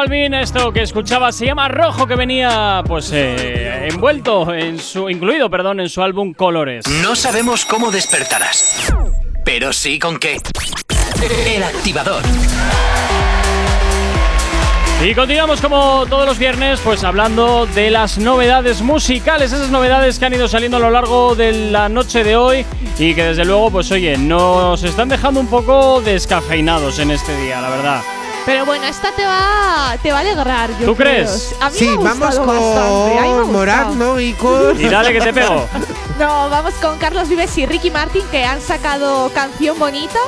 Balvin, esto que escuchaba se llama Rojo, que venía pues eh, envuelto en su, incluido, perdón, en su álbum Colores. No sabemos cómo despertarás, pero sí con qué. El activador. Y continuamos como todos los viernes, pues hablando de las novedades musicales, esas novedades que han ido saliendo a lo largo de la noche de hoy y que desde luego, pues oye, nos están dejando un poco descafeinados en este día, la verdad. Pero bueno, esta te va, te va a alegrar. Yo ¿Tú creo. crees? A mí Sí, me ha vamos gustado bastante. a mí me ha con Morat, gustado. ¿no? Y con. Y dale que te pego. No, vamos con Carlos Vives y Ricky Martin que han sacado canción bonita.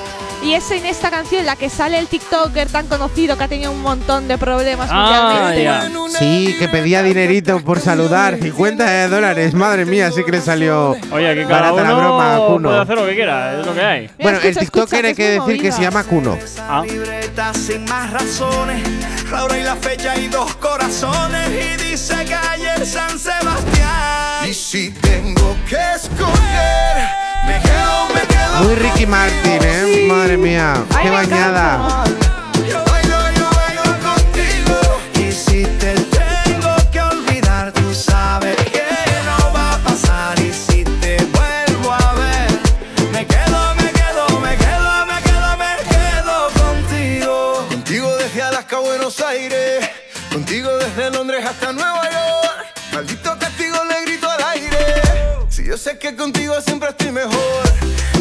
Y es en esta canción en la que sale el TikToker tan conocido que ha tenido un montón de problemas Ah, ya. Sí, que pedía dinerito por saludar. 50 de dólares. Madre mía, sí que le salió Oye, que cada barata la broma a uno Kuno. puede hacer lo que quiera, es lo que hay. Bueno, el escucha, TikToker escucha, hay que que decir que movida. se llama Kuno. Ah. libreta sin más razones. La hora y la fecha y dos corazones. Y dice que ayer San Sebastián. Y si tengo que escoger, Muy Ricky Martin, ¿eh? Madre mía, qué bañada. Yo sé que contigo siempre estoy mejor.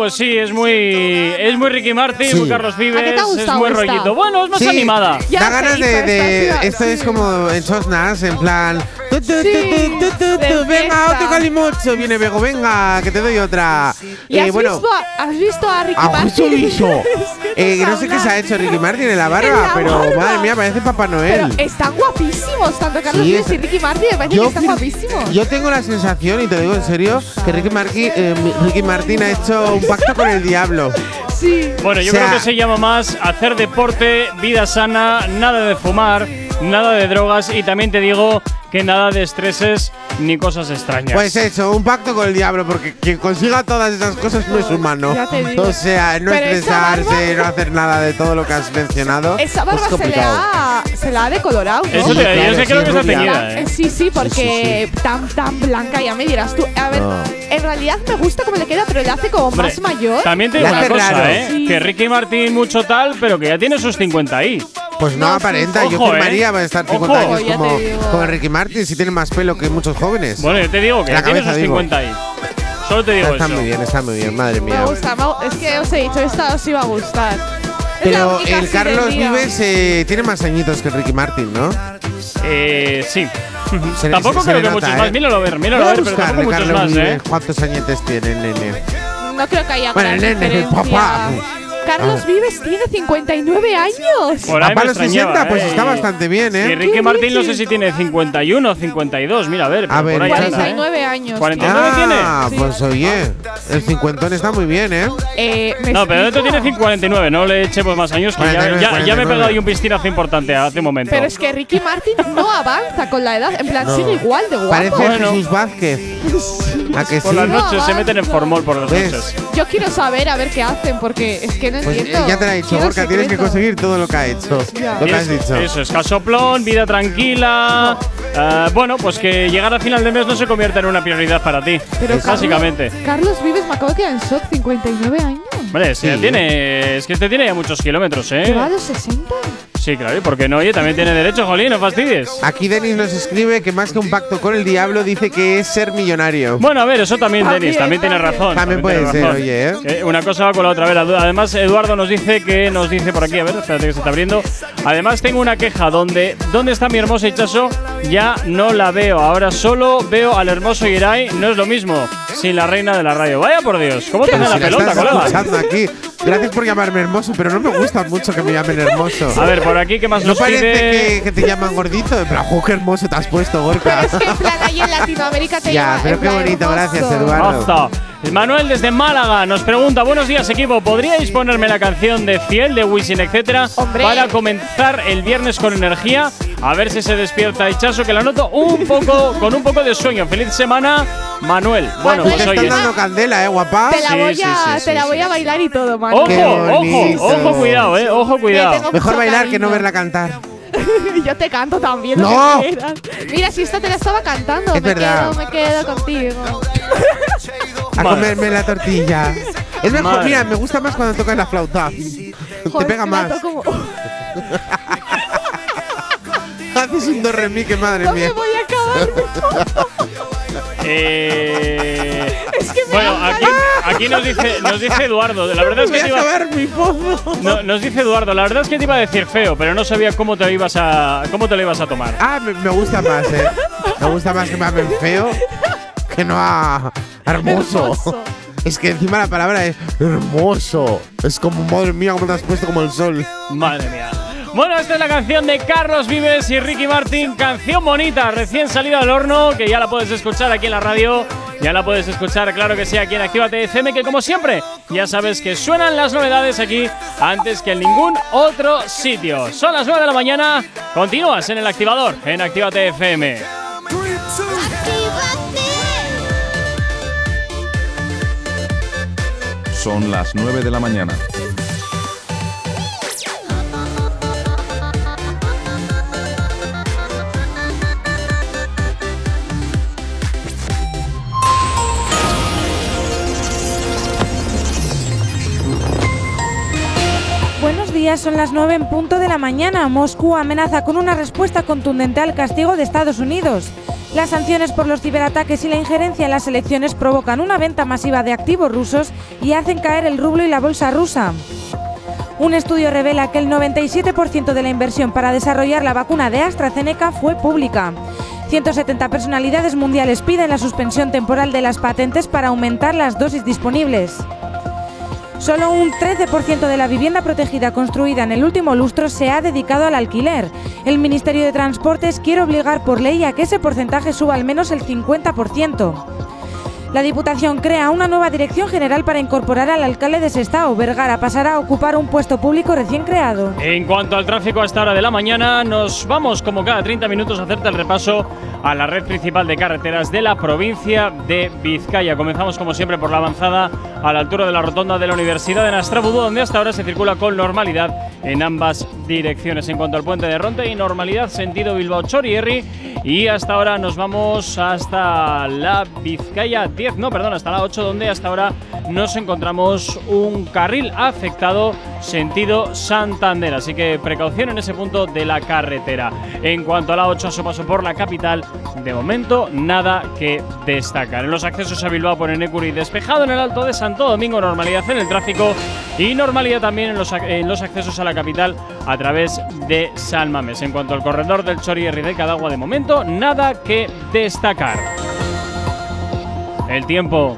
Pues sí, es muy es muy Ricky Martin, Sí. muy Carlos Vives, ¿A qué te ha es muy esta? rollito. Bueno, es más Sí, animada. Ya da ganas de. esto es como en Sosnas, en plan. tu, tu, tu, Sí, tu, tu, tu, de tu, Venga, otro calimocho. Viene Bego, venga, que te doy otra. ¿Y Eh, has, bueno, visto a, has visto a Ricky a Martin? visto. Es que Eh, no sé qué se ha hecho Ricky Martin en la barba, En la pero barba. madre mía, parece Papá Pero Noel. están guapísimos, tanto Carlos Vives es- y Ricky Martin, me parece que están guapísimos. yo tengo la sensación, y te digo en serio, que Ricky, Marqui- eh, Ricky Martin ha hecho un pacto con el diablo. Sí. Bueno, yo O sea- creo que se llama más hacer deporte, vida sana, nada de fumar, nada de drogas y también te digo que nada de estreses ni cosas extrañas. Pues eso, un pacto con el diablo, porque quien consiga todas esas cosas no es humano. Ya te digo. O sea, no Pero esa estresarse, barba- no hacer nada de todo lo que has mencionado. Esa es barba se le, complicado. ha, se la ha decolorado, ¿no? Eso te digo, yo sí, creo que está teñida, Eh. Sí, sí, porque tan tan blanca, ya me dirás tú. A ver, No. en realidad me gusta cómo le queda, pero le hace como Hombre, más mayor. También te digo una cosa, raro. ¿eh? Sí. Que Ricky Martin mucho tal, pero que ya tiene sus 50 ahí. Pues no, No, aparenta, sí. yo Ojo, firmaría ¿eh? para estar Ojo. 50 años Ya te como, Ricky Martin, si tiene más pelo que muchos jóvenes. Bueno, yo te digo que La tiene cabeza, esos digo. 50 ahí. Solo te digo está eso. muy bien, está muy bien, madre Me mía. gusta, me- es que os he dicho, esta os iba a gustar. Pero el Carlos. Vives eh, tiene más añitos que el Ricky Martin, ¿no? Eh, sí. Se tampoco se- creo que nota, muchos ¿eh? más. Míralo a ver, míralo a a ver, pero tampoco muchos Carlos más, Vives, ¿eh? ¿Cuántos añetes tiene el nene? No creo que haya Bueno, el nene, el diferencia. papá. Carlos Ah. Vives tiene 59 años. Por ahí me los extrañaba, 60, pues ¿eh? está bastante bien, Y ¿eh? Ricky Martin no sé si tiene 51 o 52. Mira, a ver. A ver, por ahí anda, ¿eh? 49 años. 49 Ah, tiene. pues oye, el cincuentón está muy bien, ¿eh? Eh, ¿me No, pero dentro explico? tiene 49, no le echemos más años, que ya, 49, ya, ya me he 49. pegado ahí un pistinazo importante hace un momento. Pero es que Ricky Martin no avanza con la edad. En plan, No. sigue igual de guapo. Parece Bueno. Jesús Vázquez. ¿A que sí? por las noches No, se meten en formol por las ¿Ves? noches. Yo quiero saber a ver qué hacen, porque es que no Pues eh, ya te lo he dicho, Gorka, tienes que conseguir todo lo que ha hecho. Lo que has Es- dicho. Eso es casoplón, vida tranquila. eh, bueno, pues que llegar a final de mes no se convierta en una prioridad para ti. Pero Es básicamente. Carlos, Carlos Vives me acabo de quedar en shock, 59 años. Hombre, si Sí. tiene, es que este tiene ya muchos kilómetros, ¿eh? ¿Lleva a los 60? Sí, claro, y por qué no, oye, también tiene derecho, Jolín, no fastidies. Aquí Denis nos escribe que más que un pacto con el diablo dice que es ser millonario. Bueno, a ver, eso también, Denis, también tiene razón. También puede ser, razón. oye, ¿eh? Eh, Una cosa va con la otra. A ver, además, Eduardo nos dice que nos dice por aquí, a ver, espérate que se está abriendo. Además, tengo una queja donde, ¿dónde está mi hermoso Hichazo? Ya no la veo. Ahora solo veo al hermoso Irai. No es lo mismo sin la reina de la radio. Vaya por Dios, ¿cómo te da la si la pelota, estás colega? aquí. Gracias por llamarme hermoso, pero no me gusta mucho que me llamen hermoso. A ver, por aquí, ¿qué más ¿No nos parece pide? que, que te llaman gordito? Pero, jo, qué hermoso te has puesto, Gorka. Es que en plan ahí en Latinoamérica te Ya, pero qué bonito, hermoso. gracias, Eduardo. Manuel desde Málaga nos pregunta, buenos días equipo, ¿podríais ponerme la canción de Fiel, de Wisin, etcétera, Hombre. para comenzar el viernes con energía? A ver si se despierta Hichazo, que la noto un poco, con un poco de sueño. Feliz semana, Manuel. Bueno, Manuel, Te pues están dando candela, ¿eh, guapa? Te la voy sí, a, sí, te la voy a bailar y todo, Manu. Ojo, Qué ojo, ojo, cuidado, eh, ojo, Me cuidado. Mejor bailar que no verla cantar. Yo te canto también. No. Lo que quieras. Mira, si esta te la estaba cantando, Es me verdad. quedo, me quedo contigo. A comerme la tortilla. Es mejor, Madre. mira, me gusta más cuando tocas la flauta. Te pega me más. Haces un do re mi que madre No me mía. voy a acabar. Eh, Es que me bueno, aquí, aquí nos dice, nos dice Eduardo. La verdad es Voy que a te iba, mi pozo. no- nos dice Eduardo. La verdad es que te iba a decir feo, pero no sabía cómo te lo ibas a, cómo te lo ibas a tomar. Ah, me, me gusta más, eh. Me gusta más que me llamen feo que no a hermoso. Hermoso. Es que encima la palabra es hermoso. Es como, madre mía, como te has puesto como el sol. Madre mía. Bueno, esta es la canción de Carlos Vives y Ricky Martin, canción bonita, recién salida del horno, que ya la puedes escuchar aquí en la radio, ya la puedes escuchar, claro que sí, aquí en Actívate FM, que como siempre, ya sabes que suenan las novedades aquí antes que en ningún otro sitio. Son las 9 de la mañana, continúas en el activador, en Actívate FM. Son las 9 de la mañana. Son las 9 en punto de la mañana. Moscú amenaza con una respuesta contundente al castigo de Estados Unidos. Las sanciones por los ciberataques y la injerencia en las elecciones provocan una venta masiva de activos rusos y hacen caer el rublo y la bolsa rusa. Un estudio revela que el 97% de la inversión para desarrollar la vacuna de AstraZeneca fue pública. 170 personalidades mundiales piden la suspensión temporal de las patentes para aumentar las dosis disponibles. Solo un 13% de la vivienda protegida construida en el último lustro se ha dedicado al alquiler. El Ministerio de Transportes quiere obligar por ley a que ese porcentaje suba al menos el 50%. La Diputación crea una nueva dirección general para incorporar al alcalde de Sestao. Vergara pasará a ocupar un puesto público recién creado. En cuanto al tráfico a esta hora de la mañana, nos vamos como cada 30 minutos a hacerte el repaso a la red principal de carreteras de la provincia de Vizcaya. Comenzamos como siempre por la avanzada a la altura de la rotonda de la Universidad de Nastrabudú, donde hasta ahora se circula con normalidad en ambas direcciones. En cuanto al puente de Ronte y normalidad sentido Bilbao Chorierri y hasta ahora nos vamos hasta la Vizcaya 10, no, perdón, hasta la 8, donde hasta ahora nos encontramos un carril afectado sentido Santander. Así que precaución en ese punto de la carretera. En cuanto a la 8 a su paso por la capital, de momento nada que destacar. En los accesos a Bilbao por Enecuri despejado en el Alto de Santo Domingo, normalidad en el tráfico y normalidad también en los, accesos a la capital a través de San Mamés. En cuanto al corredor del Chorierri de Cadagua, de momento nada que destacar. El tiempo.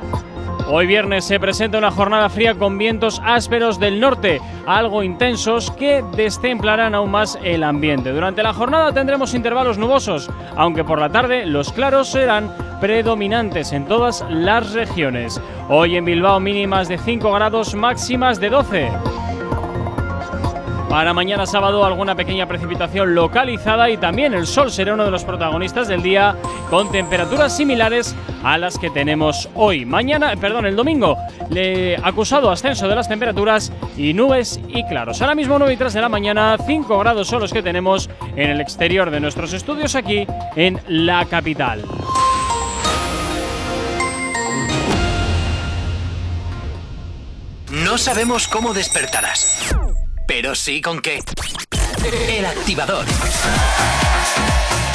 Hoy viernes se presenta una jornada fría con vientos ásperos del norte, algo intensos que destemplarán aún más el ambiente. Durante la jornada tendremos intervalos nubosos, aunque por la tarde los claros serán predominantes en todas las regiones. Hoy en Bilbao mínimas de 5 grados, máximas de 12. Para mañana sábado alguna pequeña precipitación localizada y también el sol será uno de los protagonistas del día con temperaturas similares a las que tenemos hoy. Mañana, perdón, el domingo, le acusado ascenso de las temperaturas y nubes y claros. Ahora mismo 9 y 3 de la mañana, 5 grados son los que tenemos en el exterior de nuestros estudios aquí en la capital. No sabemos cómo despertarás, pero sí con qué. El activador.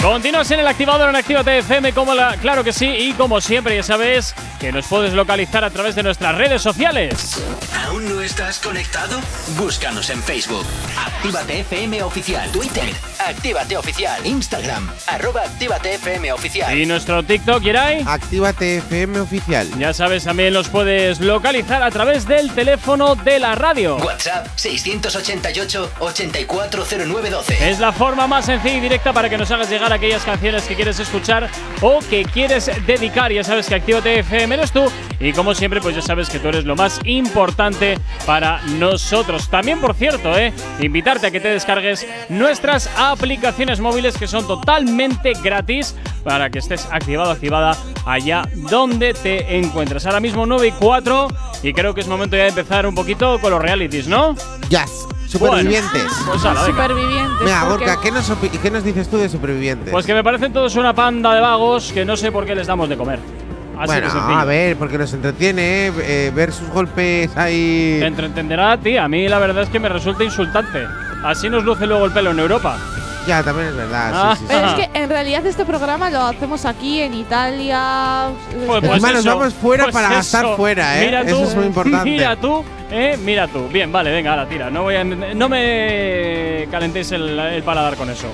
Continúas en el activador en Actívate FM, como la, claro que sí, y como siempre ya sabes que nos puedes localizar a través de nuestras redes sociales. ¿Aún no estás conectado? Búscanos en Facebook. Actívate FM Oficial. Twitter. Actívate Oficial. Instagram. Arroba Actívate FM Oficial. Y nuestro TikTok, Irai. Actívate FM Oficial. Ya sabes, también los puedes localizar a través del teléfono de la radio. WhatsApp 688-840912. Es la forma más sencilla y directa para que nos hagas llegar aquellas canciones que quieres escuchar o que quieres dedicar. Ya sabes que Actívate FM eres tú y como siempre pues ya sabes que tú eres lo más importante para nosotros. También por cierto, eh, invitarte a que te descargues nuestras aplicaciones móviles que son totalmente gratis para que estés activado activada allá donde te encuentres. Ahora mismo 9 y 4 y creo que es momento ya de empezar un poquito con los realities, ¿no? Jazz. Supervivientes. Bueno, pues ala. Supervivientes. Mira, Gorka, ¿qué nos, ¿qué nos dices tú de supervivientes? Pues que me parecen todos una panda de vagos que no sé por qué les damos de comer. Así bueno, a ver, porque nos entretiene eh, eh, ver sus golpes ahí. Te entretenderá a ti. A mí la verdad es que me resulta insultante. Así nos luce luego el pelo en Europa. Ya, también es verdad. Ah. sí, sí, sí. Pero es que en realidad este programa lo hacemos aquí en Italia. Pues, Encima nos vamos fuera pues para gastar eso. fuera, ¿eh? Mira tú, Eso es muy importante. Mira tú, eh, mira tú. Bien, vale, venga, ahora tira. No, voy a, no me calentéis el, el paladar con eso.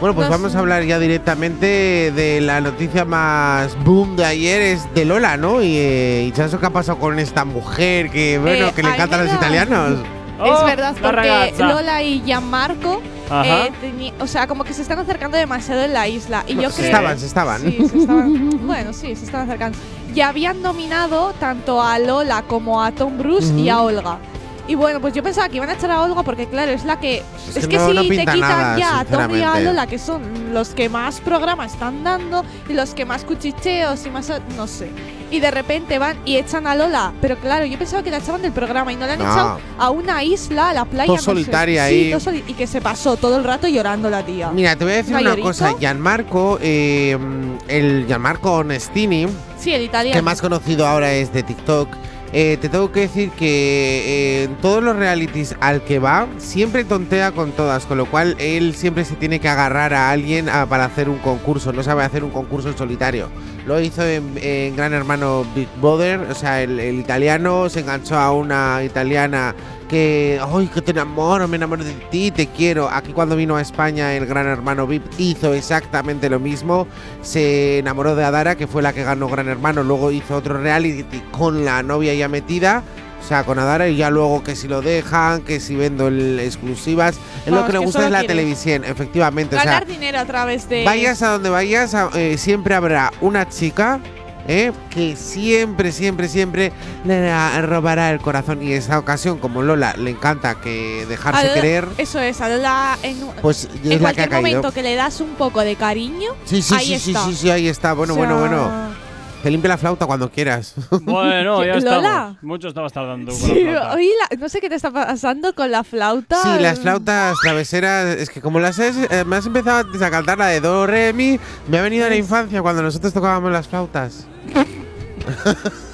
Bueno, pues No vamos sé. a hablar ya directamente de la noticia más boom de ayer, es de Lola, ¿no? Y, eh, y ¿sabes lo que ha pasado con esta mujer que, bueno, Eh, que le encantan los italianos? Oh, es verdad, la porque. Lola y Gianmarco, Ajá. eh, o sea, como que se están acercando demasiado en la isla. Y yo se creo estaban, se estaban. Sí, se estaban. bueno, sí, se están acercando. Ya habían nominado tanto a Lola como a Tom Bruce y a Olga. Y bueno, pues yo pensaba que iban a echar a Olga porque, claro, es la que. Es Es, que que, no- si no te quitan nada, ya a Tom y a. Lola, que son los que más programas están dando y los que más cuchicheos y más. No sé. Y de repente van y echan a Lola. Pero claro, yo pensaba que la echaban del programa y no la han No. echado a una isla, a la playa. Todo no sé. solitaria Sí, ahí. todo soli- y que se pasó todo el rato llorando la tía. Mira, te voy a decir ¿Un una cosa. Gianmarco, eh, el Gianmarco Onestini, Sí, el italiano. que más conocido ahora es de TikTok, eh, te tengo que decir que eh, en todos los realities al que va, siempre tontea con todas, con lo cual él siempre se tiene que agarrar a alguien a- para hacer un concurso, no sabe hacer un concurso en solitario. Lo hizo en, Gran Hermano Big Brother, o sea, el italiano se enganchó a una italiana que, ¡ay, que te enamoro! Me enamoro de ti, te quiero. Aquí cuando vino a España el Gran Hermano VIP hizo exactamente lo mismo. Se enamoró de Adara, que fue la que ganó Gran Hermano. Luego hizo otro reality con la novia ya metida. O sea, con Adara y ya luego que si lo dejan, que si vendo el exclusivas. Es lo Vamos, que le gusta es la quiere televisión, efectivamente. O sea, Ganar dinero a través de. Vayas a donde vayas, eh, siempre habrá una chica ¿eh? que siempre, siempre, siempre le robará el corazón. Y en esta ocasión, como Lola le encanta que dejarse Lola- querer, Eso es, a Lola en, pues en es la que ha cualquier caído. momento que le das un poco de cariño, Sí, sí, ahí sí, sí, está. sí, sí, ahí está. Bueno, O sea, bueno, bueno. Te limpia la flauta cuando quieras. Bueno, ya ¿Lola? estamos. Mucho estabas tardando con Sí, la flauta. oí la- no sé qué te está pasando con la flauta. Sí, las flautas traveseras, es que como las es, eh, me has empezado antes a cantar la de Do, Re, Mi, me ha venido a la infancia cuando nosotros tocábamos las flautas.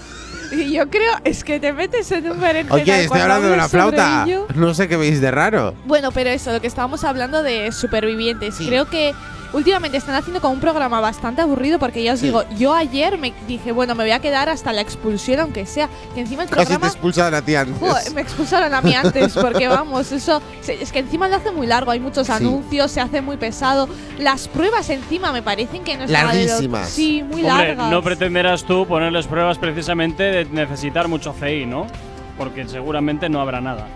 Y yo creo, es que te metes en un berenjenal Oye, estoy hablando de la flauta. No sé qué veis de raro. Bueno, pero eso, lo que estábamos hablando de supervivientes. Creo que últimamente están haciendo como un programa bastante aburrido porque ya os Sí. digo, yo ayer me dije, bueno, me voy a quedar hasta la expulsión, aunque sea. Que encima el Casi te expulsan a ti antes. Joder, me expulsaron a mí antes porque vamos, eso es que encima lo hace muy largo, hay muchos anuncios, se hace muy pesado. Las pruebas encima me parecen que no es nada de lo- Larguísimas. Sí, muy Hombre, largas. no pretenderás tú ponerles pruebas precisamente de necesitar mucho CI, ¿no? Porque seguramente no habrá nada.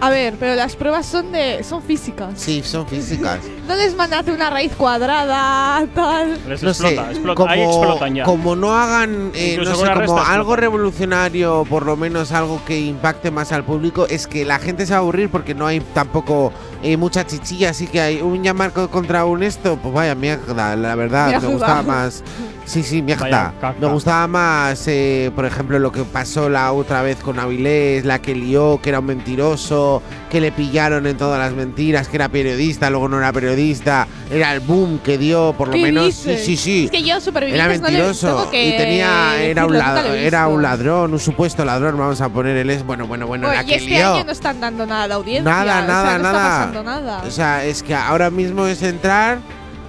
A ver, pero las pruebas son de son físicas. Sí, son físicas. No les mandaste una raíz cuadrada, tal. Les no explota, sé, explota. como, ahí explotan ya. como no hagan, eh, no sé, como algo revolucionario, por lo menos algo que impacte más al público, es que la gente se va a aburrir porque no hay tampoco eh, mucha chichilla, así que hay un llamar co- contra un esto, pues vaya mierda, la verdad, Mierda. me gustaba más. Sí, sí, mierda. Vaya. Me gustaba más, eh, por ejemplo, lo que pasó la otra vez con Avilés, la que lió, que era un mentiroso, que le pillaron en todas las mentiras, que era periodista, luego no era periodista, era el boom que dio, por lo ¿Qué menos. dices? Sí, sí, sí. Es que yo Era no mentiroso que y tenía era un, decirlo, nunca lad- lo he era un ladrón, un supuesto ladrón, vamos a poner él es bueno, bueno, bueno, la y que este lió. año no están dando nada de audiencia. Nada, o sea, nada, no nada. Está pasando nada. O sea, es que ahora mismo es entrar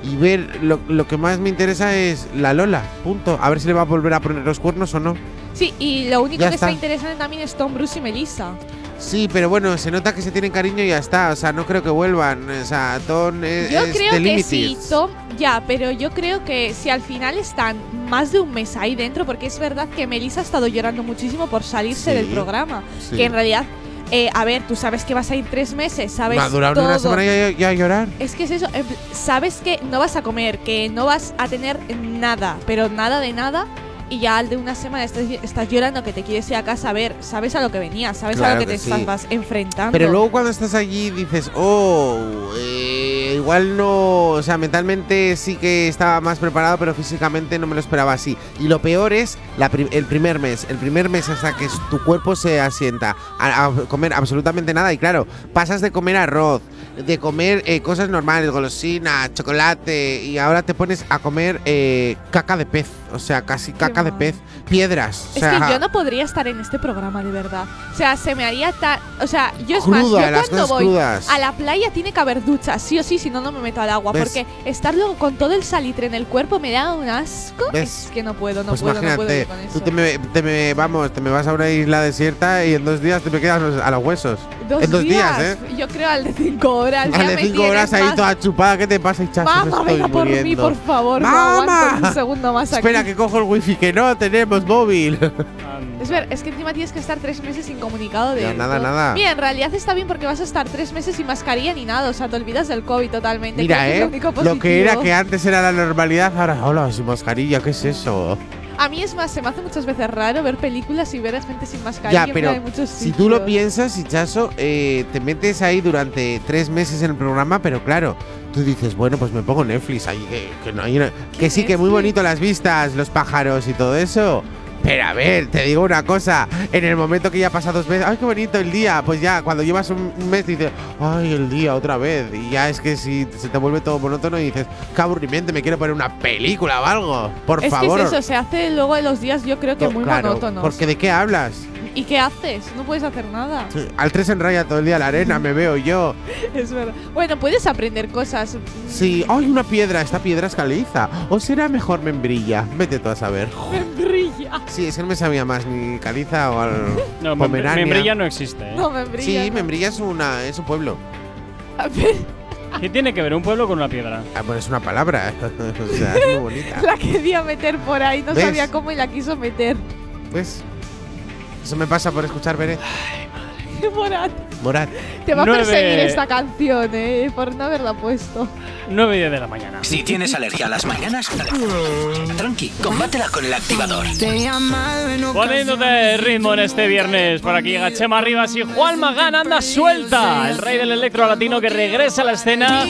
y ver lo, lo que más me interesa es la Lola, punto. A ver si le va a volver a poner los cuernos o no. Sí, y lo único Ya que está. está. interesante también es Tom Bruce y Melissa. Sí, pero bueno, se nota que se tienen cariño y ya está. O sea, no creo que vuelvan. O sea, Ton es, Yo es creo que Limited. si Tom, ya, pero yo creo que si al final están más de un mes ahí dentro, porque es verdad que Melissa ha estado llorando muchísimo por salirse Sí, del programa, sí. que en realidad, eh, a ver, tú sabes que vas a ir tres meses, sabes Va a durar todo. una semana ya a llorar. Es que es eso, sabes que no vas a comer, que no vas a tener nada, pero nada de nada. Y ya al de una semana estás, estás llorando que te quieres ir a casa a ver, sabes a lo que venías, sabes a lo que, que te sí. estás vas enfrentando. Pero luego cuando estás allí dices, oh, eh, igual no, o sea, mentalmente sí que estaba más preparado, pero físicamente no me lo esperaba así. Y lo peor es la pri- el primer mes, el primer mes hasta que tu cuerpo se asienta a, a comer absolutamente nada. Y claro, pasas de comer arroz, de comer eh, cosas normales, golosinas, chocolate, y ahora te pones a comer eh, caca de pez, o sea, casi caca de pez, piedras. o Es que yo no podría estar en este programa, de verdad. O sea, se me haría tan. O sea, yo es más, yo las cuando voy crudas. a la playa tiene que haber duchas, sí o sí, si no, no me meto al agua. ¿Ves? Porque estar luego con todo el salitre en el cuerpo me da un asco. ¿Ves? Es que no puedo, no pues puedo, no puedo imagínate, ir con eso. tú te me, te me- vamos, te me vas a una isla desierta y en dos días te me quedas a los huesos. Dos en dos días, ¿eh? Yo creo al de cinco horas. Al de cinco horas ahí toda chupada, ¿qué te pasa? Me Mamá, venga por mí, por favor. No ¡Mama! aguanto un segundo más aquí. Espera que cojo el wifi, que no tenemos móvil. Es ver, es que encima tienes que estar tres meses incomunicado de Ya, nada, todo. nada. Mira, en realidad está bien porque vas a estar tres meses sin mascarilla ni nada. O sea, te olvidas del COVID totalmente. Mira, creo que es ¿eh? lo Lo que era que antes era la normalidad, ahora, hola, sin mascarilla, ¿qué es eso? A mí es más, se me hace muchas veces raro ver películas y ver a gente sin mascarilla. Ya, pero muchos si tú lo piensas, Hichazo, eh, te metes ahí durante tres meses en el programa, pero claro, tú dices, bueno, pues me pongo Netflix ahí, que, que no hay una- Que sí, que muy bonito las vistas, los pájaros y todo eso. Pero a ver, te digo una cosa, en el momento que ya pasa dos veces, ¡ay, qué bonito el día! Pues ya, cuando llevas un mes dices, ¡ay, el día otra vez! Y ya es que si se te vuelve todo monótono y dices, ¡qué aburrimiento! Me quiero poner una película o algo, por es favor. que es eso, se hace luego en los días, yo creo que No, muy claro, monótonos. Porque ¿de qué hablas? ¿Y qué haces? No puedes hacer nada. Sí, Al 3 en raya todo el día la arena, me veo yo. es verdad. Bueno, puedes aprender cosas. Sí, ¡ay, una piedra! Esta piedra es caliza. ¿O será mejor membrilla? Vete tú a saber. Membrilla. Sí, es que no me sabía más ni caliza o al No, Pomerania. Membrilla no existe. ¿eh? No, membrilla. Sí, no. Membrilla es, una, es un pueblo. ¿Qué tiene que ver un pueblo con una piedra? Ah, pues es una palabra. o sea, es muy bonita. La quería meter por ahí, no ¿Ves? sabía cómo y la quiso meter. Pues eso me pasa por escuchar Beret. Morat. Morat. Te va a Nueve- perseguir esta canción, eh, por no haberla puesto. 9 y 10 de la mañana. Si tienes alergia a las mañanas, tranqui, combátela con el activador. Poniéndote ritmo en este viernes. Por aquí llega Chema Rivas y Juan Magán anda suelta. El rey del electro latino que regresa a la escena.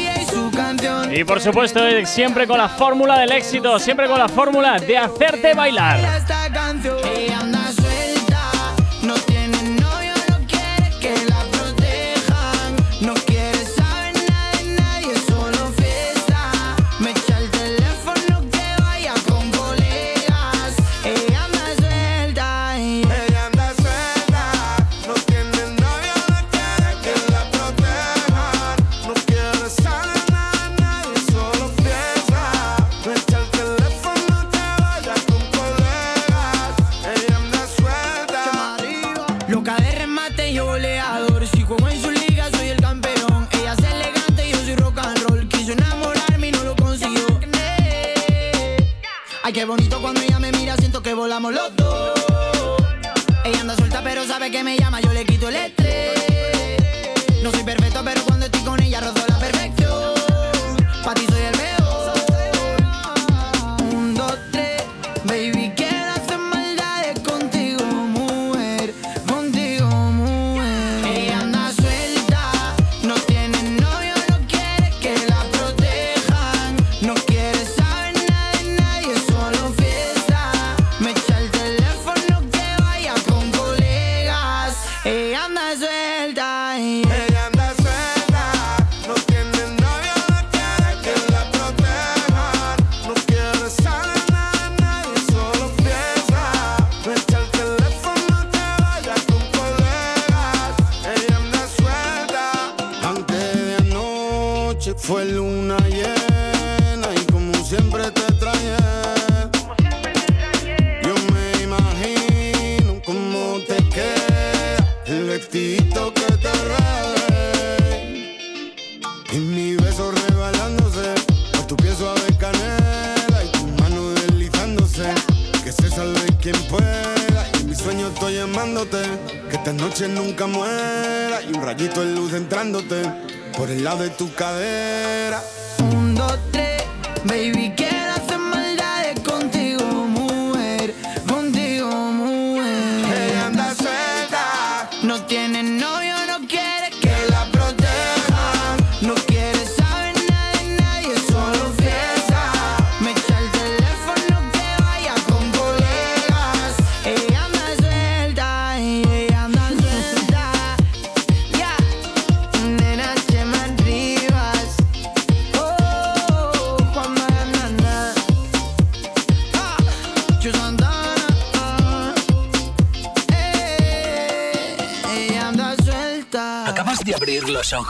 Y por supuesto, siempre con la fórmula del éxito, siempre con la fórmula de hacerte bailar. Ella anda suelta, pero sabe que me llama, yo le quito el estrés. Fue luna llena y como siempre te traje. Yo me imagino cómo te queda el vestidito que te regalé. Y mi beso rebalándose, a tu pie suave canela y tu mano deslizándose. Que se salve quien pueda. Y en mi sueño estoy llamándote, que esta noche nunca muera. Y un rayito de luz entrándote por el lado de tu cadera.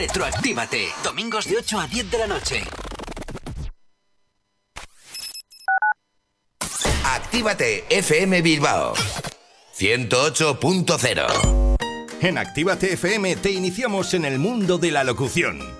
Retroactívate. Domingos de 8 a 10 de la noche. Actívate FM Bilbao 108.0 En Actívate FM te iniciamos en el mundo de la locución.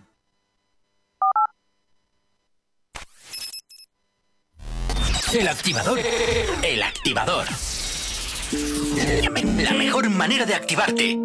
El activador. El activador. La mejor manera de activarte.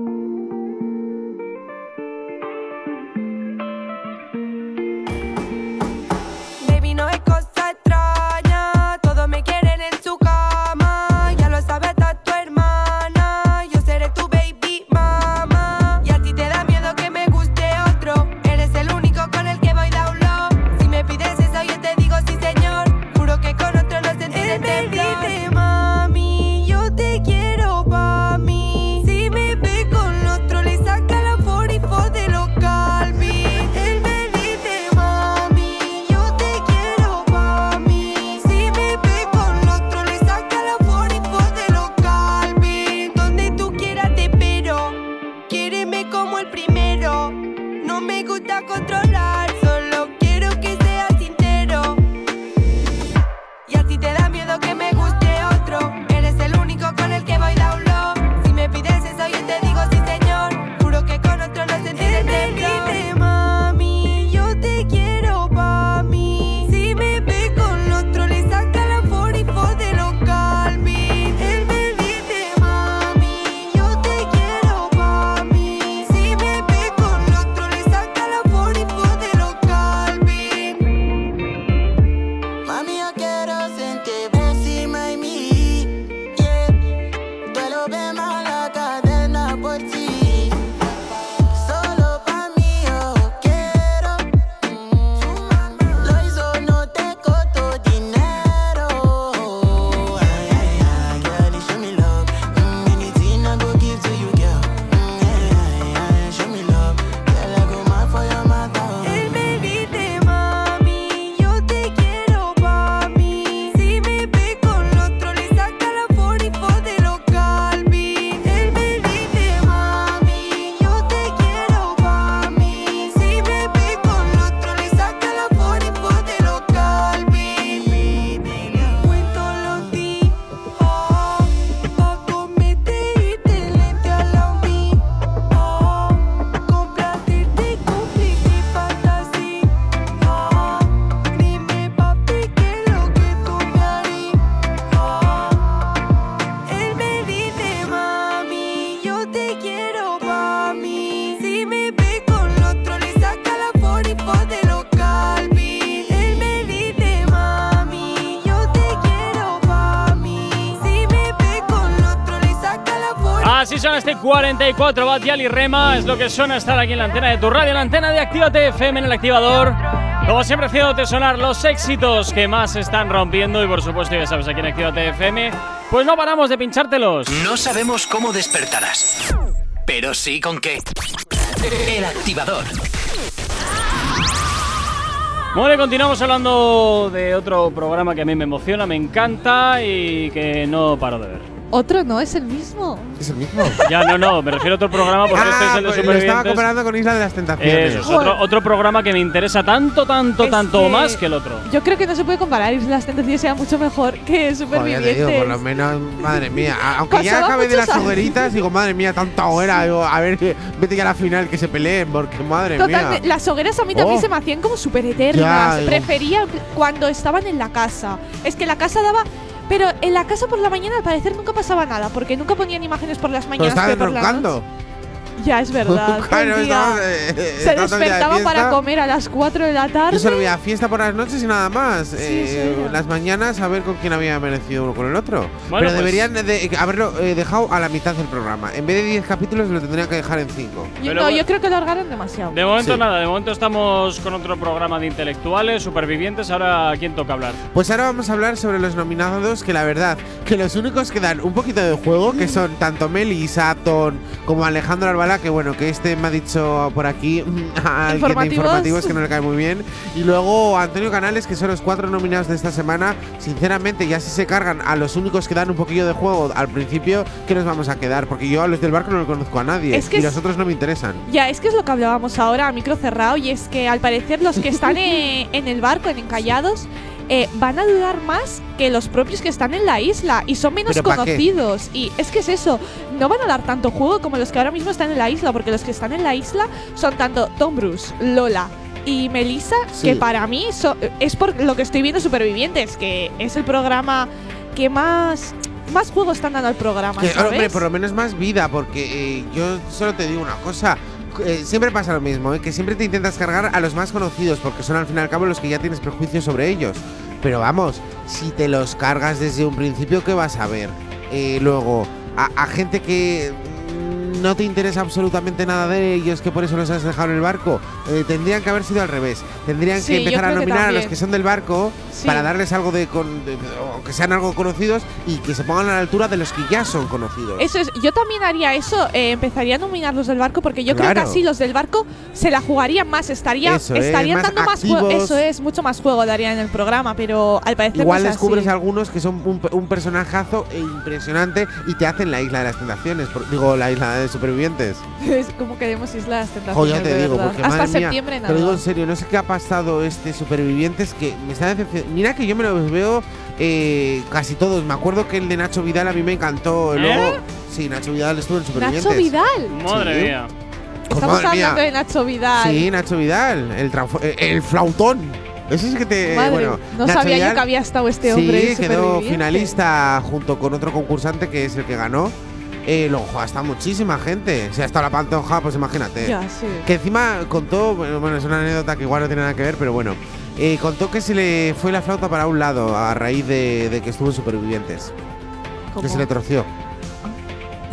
44 Batial y Rema. Es lo que suena estar aquí en la antena de tu radio, en la antena de Actívate FM en el activador. Como siempre, haciéndote sonar los éxitos que más se están rompiendo. Y por supuesto, ya sabes, aquí en Actívate FM, pues no paramos de pinchártelos. No sabemos cómo despertarás, pero sí con qué. El activador. Bueno, continuamos hablando de otro programa que a mí me emociona, me encanta y que no paro de ver. Otro no, es el mismo. ¿Es el mismo? Ya, no, no, me refiero a otro programa porque este es el de pues lo estaba comparando con Isla de las Tentaciones. Eso, es otro, otro programa que me interesa tanto, tanto, Es tanto que- más que el otro. Yo creo que no se puede comparar y las tentaciones sea mucho mejor que Joder, ya te digo, por lo menos, madre mía. a- Aunque ya Pasaba acabé de muchos las años. hogueritas, digo, madre mía, tanta hoguera. Digo, a ver, que- vete ya a la final, que se peleen, porque madre Totalmente. mía. Las hogueras a mí también Oh. se me hacían como súper eternas. Ya, digo. Prefería cuando estaban en la casa. Es que la casa daba. Pero en la casa por la mañana al parecer nunca pasaba nada, porque nunca ponían imágenes por las Pero mañanas. estaban la roncando. Ya es verdad. Claro, eh, se ya de despertaban para comer a las 4 de la tarde. Yo solo veía fiesta por las noches y nada más. Sí, Eh, sí. las mañanas a ver con quién había merecido uno con el otro. Bueno, Pero pues- deberían de haberlo eh, dejado a la mitad del programa. En vez de 10 capítulos lo tendrían que dejar en 5. Yo- Pero no, bueno. yo creo que lo largaron demasiado. De momento Sí. nada, de momento estamos con otro programa de intelectuales, supervivientes. Ahora, ¿a quién toca hablar? Pues ahora vamos a hablar sobre los nominados, que la verdad, que los únicos que dan un poquito de juego, que son tanto Meli, Saton, como Alejandro Que bueno, que este me ha dicho por aquí a alguien de Informativos. que no le cae muy bien. Y luego Antonio Canales, que son los cuatro nominados de esta semana. Sinceramente, ya si se cargan a los únicos que dan un poquillo de juego al principio, ¿qué nos vamos a quedar? Porque yo a los del barco no lo conozco a nadie. Es que y los otros no me interesan. Ya, es que es lo que hablábamos ahora a micro cerrado y es que al parecer los que están eh, en el barco, en Encallados, eh, van a durar más que los propios que están en la isla y son menos conocidos. Y es que es eso, no van a dar tanto juego como los que ahora mismo están en la isla, porque los que están en la isla son tanto Tom Bruce, Lola y Melissa, Sí. que para mí so- es por lo que estoy viendo Supervivientes, que es el programa que más, más juego están dando al programa. Que, ¿sabes? hombre, por lo menos más vida, porque eh, yo solo te digo una cosa. Eh, siempre pasa lo mismo, eh, que siempre te intentas cargar a los más conocidos, porque son al fin y al cabo los que ya tienes prejuicios sobre ellos. Pero vamos, si te los cargas desde un principio, ¿qué vas a ver? Eh, luego, a, gente que no te interesa absolutamente nada de ellos, que por eso los has dejado en el barco, eh, tendrían que haber sido al revés. Tendrían Sí, que empezar a nominar a los que son del barco Sí. para darles algo de, con- de- o que sean algo conocidos y que se pongan a la altura de los que ya son conocidos. Eso es, yo también haría eso, eh, empezaría a nominar los del barco porque yo creo que así los del barco se la jugarían más, estaría, Eso estarían más dando más juego, eso es, mucho más juego darían en el programa, pero al parecer Igual descubres así. algunos que son un, un personajazo e impresionante y te hacen la isla de las tentaciones. por- digo, la isla de supervivientes. Es como queremos Islas Tentaciones. Jo, ya te de digo, verdad. porque Hasta madre mía, septiembre Te lo digo nada. en serio, no sé qué ha pasado este supervivientes que me está decepcionando. Mira que yo me los veo eh, casi todos. Me acuerdo que el de Nacho Vidal a mí me encantó. ¿Eh? Luego, sí, Nacho Vidal estuvo en supervivientes. Nacho Vidal. Madre Sí. mía. Pues Estamos madre mía. hablando de Nacho Vidal. Sí, Nacho Vidal, el, el flautón. Ese es que te. Madre, bueno, no Nacho sabía yo Vidal- que había estado este hombre. Sí, quedó finalista junto con otro concursante que es el que ganó. Eh, luego jo, hasta muchísima gente. Si hasta la pantoja, pues imagínate. Ya, sí. Que encima contó, bueno, bueno, es una anécdota que igual no tiene nada que ver, pero bueno. eh, contó que se le fue la flauta para un lado a raíz de, de que estuvo en Supervivientes. ¿Cómo? Que se le torció.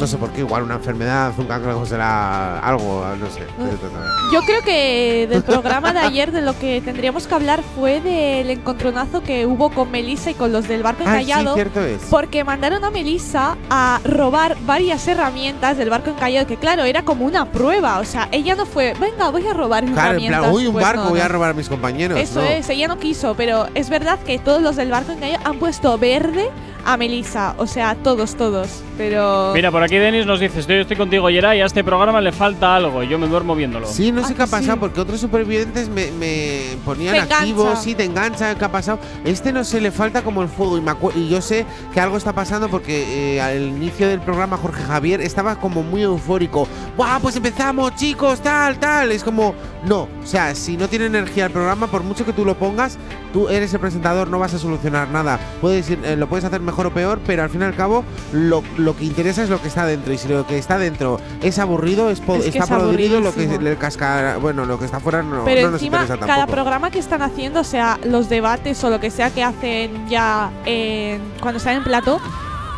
No sé por qué, igual una enfermedad, un cancro, será algo, no sé. a saber. Yo creo que del programa de ayer de lo que tendríamos que hablar fue del encontronazo que hubo con Melissa y con los del barco Ah, sí, encallado. cierto es. Porque mandaron a Melissa a robar varias herramientas del barco encallado, que claro, era como una prueba. O sea, ella no fue, venga, voy a robar Claro, en herramientas. un Pues barco, no, voy a robar a mis compañeros. Eso no. es, ella no quiso, pero es verdad que todos los del barco encallado han puesto verde a Melissa. O sea, todos, todos. Pero. Mira, por aquí Denis nos dice, estoy, estoy contigo, Yeray, a este programa le falta algo, yo me duermo viéndolo. Sí, no sé Ah, qué ha pasado, sí. porque otros supervivientes me, me ponían Te engancha. activos, sí, te engancha, ¿qué ha pasado? Este no se le falta como el fuego, y, me acu- y yo sé que algo está pasando porque eh, al inicio del programa Jorge Javier estaba como muy eufórico. ¡Buah, pues empezamos, chicos, tal, tal! Es como, no, o sea, si no tiene energía el programa, por mucho que tú lo pongas, tú eres el presentador, no vas a solucionar nada. Puedes ir, eh, lo puedes hacer mejor o peor, pero al fin y al cabo, lo, lo que interesa es lo que está dentro, y si lo que está dentro es aburrido, es po- Es que está es podrido, lo que aburridísimo. el cascar, bueno, lo que está fuera no, Pero no nos encima, interesa cada tampoco. programa que están haciendo, o sea, los debates o lo que sea que hacen ya en- cuando están en plato,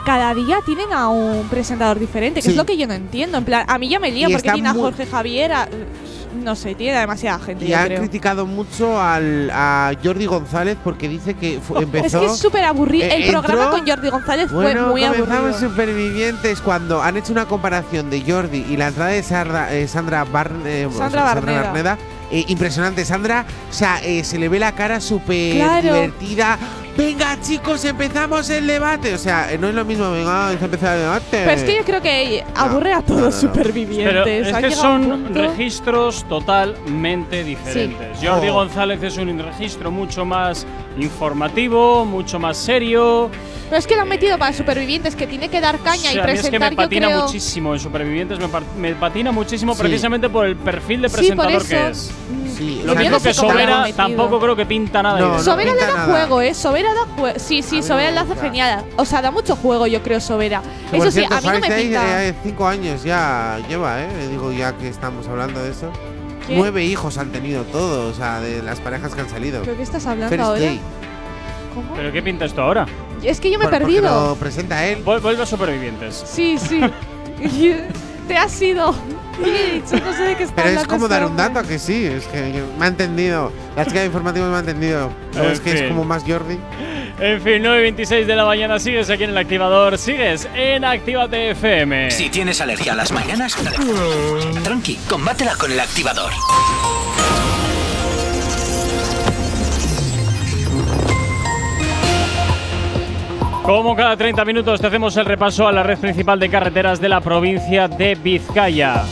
cada día tienen a un presentador diferente, que Sí. es lo que yo no entiendo. En plan, a mí ya me lía Y porque tiene a Jorge Javier, a- no sé, tiene demasiada gente, Y yo han creo. criticado mucho al, a Jordi González porque dice que empezó. Es que es súper aburrido. Eh, El programa con Jordi González Bueno, fue muy aburrido. supervivientes cuando han hecho una comparación de Jordi y la entrada de Sandra, eh, Sandra, Bar- eh, Sandra Barneda. eh, impresionante. Sandra, o sea, eh, se le ve la cara súper Claro. divertida. Venga, chicos, empezamos el debate. O sea, eh, no es lo mismo, venga, vamos a empezar el debate. Pero es que yo creo que aburre a todos no, no. los supervivientes. Pero es que son registros totalmente diferentes. Sí. Jordi Oh. González es un registro mucho más informativo, mucho más serio. Pero es que lo han metido para supervivientes, que tiene que dar caña O sea, y a mí es que presentar, me patina creo. muchísimo en Supervivientes, me, me patina muchísimo Sí. precisamente por el perfil de Sí, por presentador que es. Sí, Lo o sea, mismo que lo Sobera tampoco creo que pinta nada. No, de no. Sobera le da nada. juego, ¿eh? Sobera da juego. Sí, sí, A mí Sobera me hace genial. O sea, da mucho juego, yo creo, Sobera. Que, por Eso sí, cierto, a mí no me pinta. eh, cinco años ya lleva, ¿eh? Digo, ya que estamos hablando de eso. ¿Quién? Nueve hijos han tenido todos, o sea, de las parejas que han salido. ¿Pero qué estás hablando First ahora? Day. ¿Cómo? ¿Pero qué pinta esto ahora? Es que yo me he perdido. Lo presenta él. Vuel- Vuelve a Supervivientes. Sí, sí. Te has ido. Y he dicho, no sé de qué está Pero es como este dar un dato, ¿a que sí. Es que yo- me ha entendido. La chica de informativos me ha entendido. No, En es que es como más Jordi. En fin, 9 y 26 de la mañana sigues aquí en el activador, sigues en Actívate FM. Si tienes alergia a las mañanas, tranqui, combátela con el activador. Como cada 30 minutos te hacemos el repaso a la red principal de carreteras de la provincia de Vizcaya.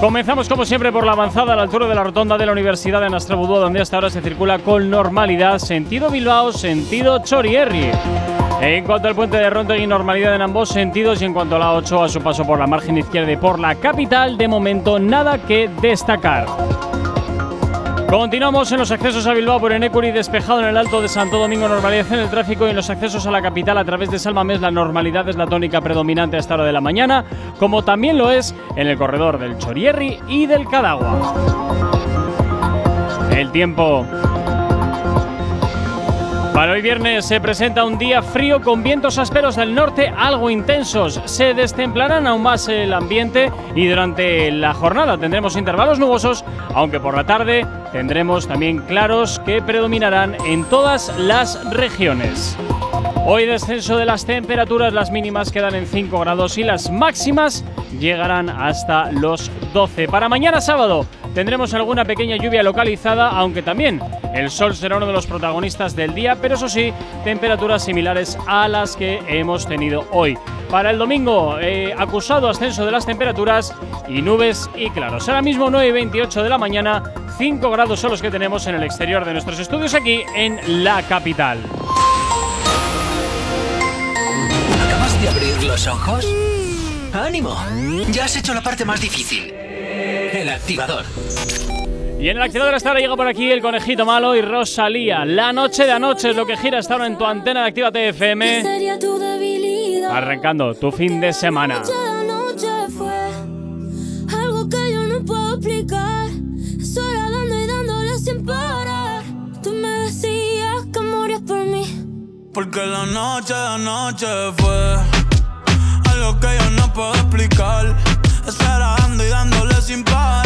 Comenzamos como siempre por la avanzada a la altura de la rotonda de la Universidad de Nastrabudú, donde hasta ahora se circula con normalidad, sentido Bilbao, sentido Chorierri. En cuanto al puente de Rontegui, normalidad en ambos sentidos y en cuanto a la 8 a su paso por la margen izquierda y por la capital, de momento nada que destacar. Continuamos en los accesos a Bilbao por Enecuri, despejado en el Alto de Santo Domingo, normalidad en el tráfico y en los accesos a la capital a través de Salmamés, la normalidad es la tónica predominante a esta hora de la mañana, como también lo es en el corredor del Chorierri y del Cadagua. El tiempo. Para hoy viernes se presenta un día frío con vientos ásperos del norte algo intensos. Se destemplarán aún más el ambiente y durante la jornada tendremos intervalos nubosos, aunque por la tarde tendremos también claros que predominarán en todas las regiones. Hoy descenso de las temperaturas, las mínimas quedan en 5 grados y las máximas llegarán hasta los 12. Para mañana sábado tendremos alguna pequeña lluvia localizada, aunque también el sol será uno de los protagonistas del día, pero eso sí, temperaturas similares a las que hemos tenido hoy. Para el domingo, eh, acusado ascenso de las temperaturas y nubes y claros. Ahora mismo 9 y 28 de la mañana, 5 grados son los que tenemos en el exterior de nuestros estudios aquí en la capital. ¿Acabas de abrir los ojos? ¡Ánimo! Ya has hecho la parte más difícil. El activador. Y en el activador hasta ahora llega por aquí el conejito malo y Rosalía. La noche de anoche es lo que gira hasta ahora en tu antena de Actívate FM. Arrancando tu fin de semana. Anoche fue algo que yo no puedo explicar. Sola dando y dándole sin parar. Tú me decías que morías por mí. Porque la noche de anoche fue algo que yo no puedo explicar. Estar dando y dándole sin parar.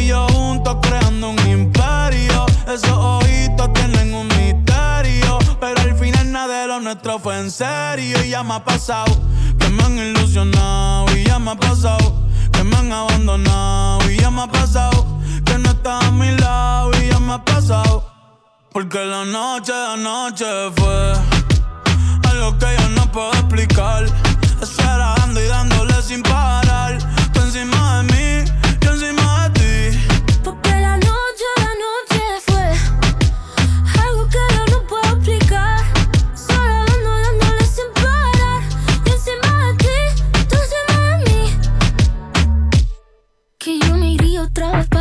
Y yo juntos creando un imperio. Esos ojitos tienen un misterio. Pero al final nada de lo nuestro fue en serio. Y ya me ha pasado que me han ilusionado. Y ya me ha pasado que me han abandonado. Y ya me ha pasado que no estás a mi lado. Y ya me ha pasado. Porque la noche de anoche fue algo que yo no puedo explicar. Estar dando y dándole sin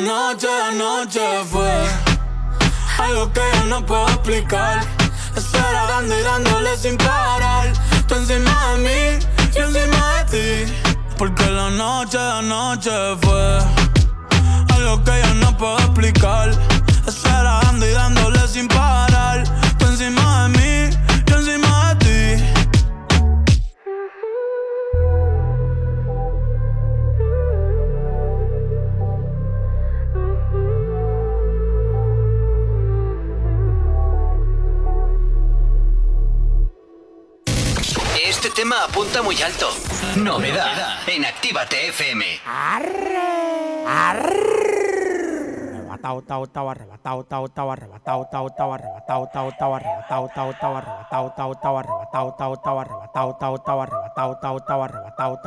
noche, la noche fue algo que yo no puedo explicar. Espera dando y dándole sin parar. Tú encima de mí, yo encima de ti. Porque la noche, noche fue algo que yo no puedo explicar. Este tema apunta muy alto. Novedad en Actívate FM. Arrebatado, tao, tao, arrebatado, tao, tao, arrebatado, tao, tao, arrebatado, tao, tao, arrebatado, tao, tao, arrebatado, tao, tao, arrebatado, tao, tao, arrebatado, tao, tao,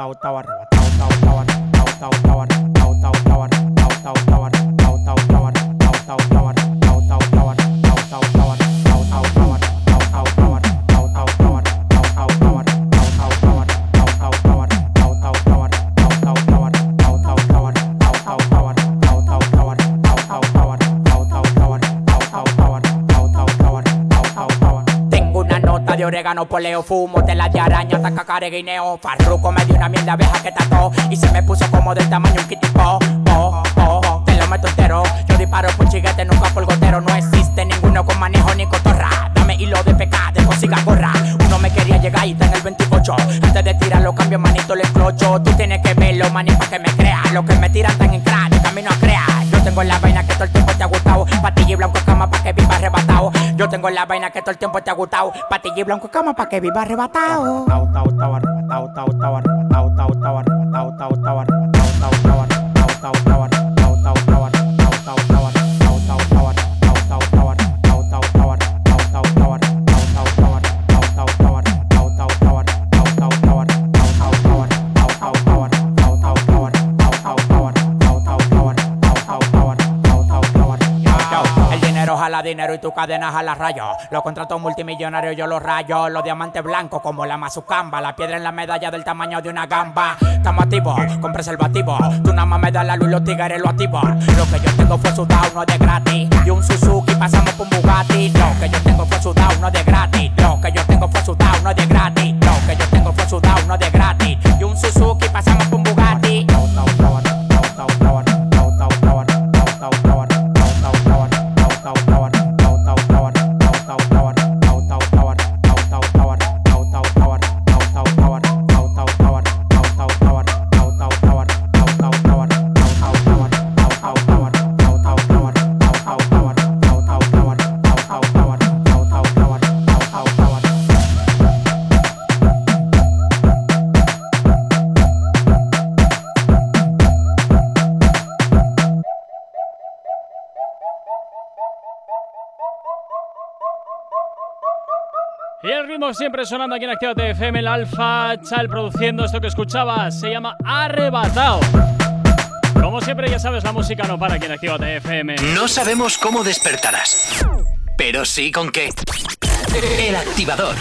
de orégano, poleo, fumo, tela de araña, taca, care, guineo. Farruco me dio una miel de abeja que tató y se me puso como del tamaño un kitipo. Oh, oh, te lo meto entero. Yo disparo por chiguete, nunca por gotero. No existe ninguno con manejo ni cotorra. Dame hilo de pecado, consiga gorra. Uno me quería llegar y está en el 28. Antes de tirar los cambios, manito, le explocho. Tú tienes que verlo, maní, pa' que me creas. Los que me tiran están en crack, camino a crear. Yo tengo la vaina que todo el tiempo te ha gustado. Patilla y blanco cama pa' que viva arrebatado. Yo tengo la vaina que todo el tiempo te ha gustado. Patilla blanco cama pa' que viva arrebatado. Arrebatado, dinero y tu cadena jala rayos. Los contratos multimillonarios yo los rayo. Los diamantes blancos como la mazucamba. La piedra en la medalla del tamaño de una gamba. Estamos activos con preservativo. Tú nada más me das la luz los tigres lo activan. Lo que yo tengo fue sudado, no de gratis. Y un Suzuki pasamos por un Bugatti. Lo que yo tengo fue sudado, no de gratis. Lo que yo tengo fue sudado, no de gratis. Lo que yo tengo fue sudado, no de gratis. Y un Suzuki pasamos Ritmo siempre sonando aquí en Actívate FM, el Alfa Chal produciendo esto que escuchabas, se llama Arrebatado. Como siempre, ya sabes, la música no para aquí en Actívate FM. No sabemos cómo despertarás, pero sí con qué. El activador.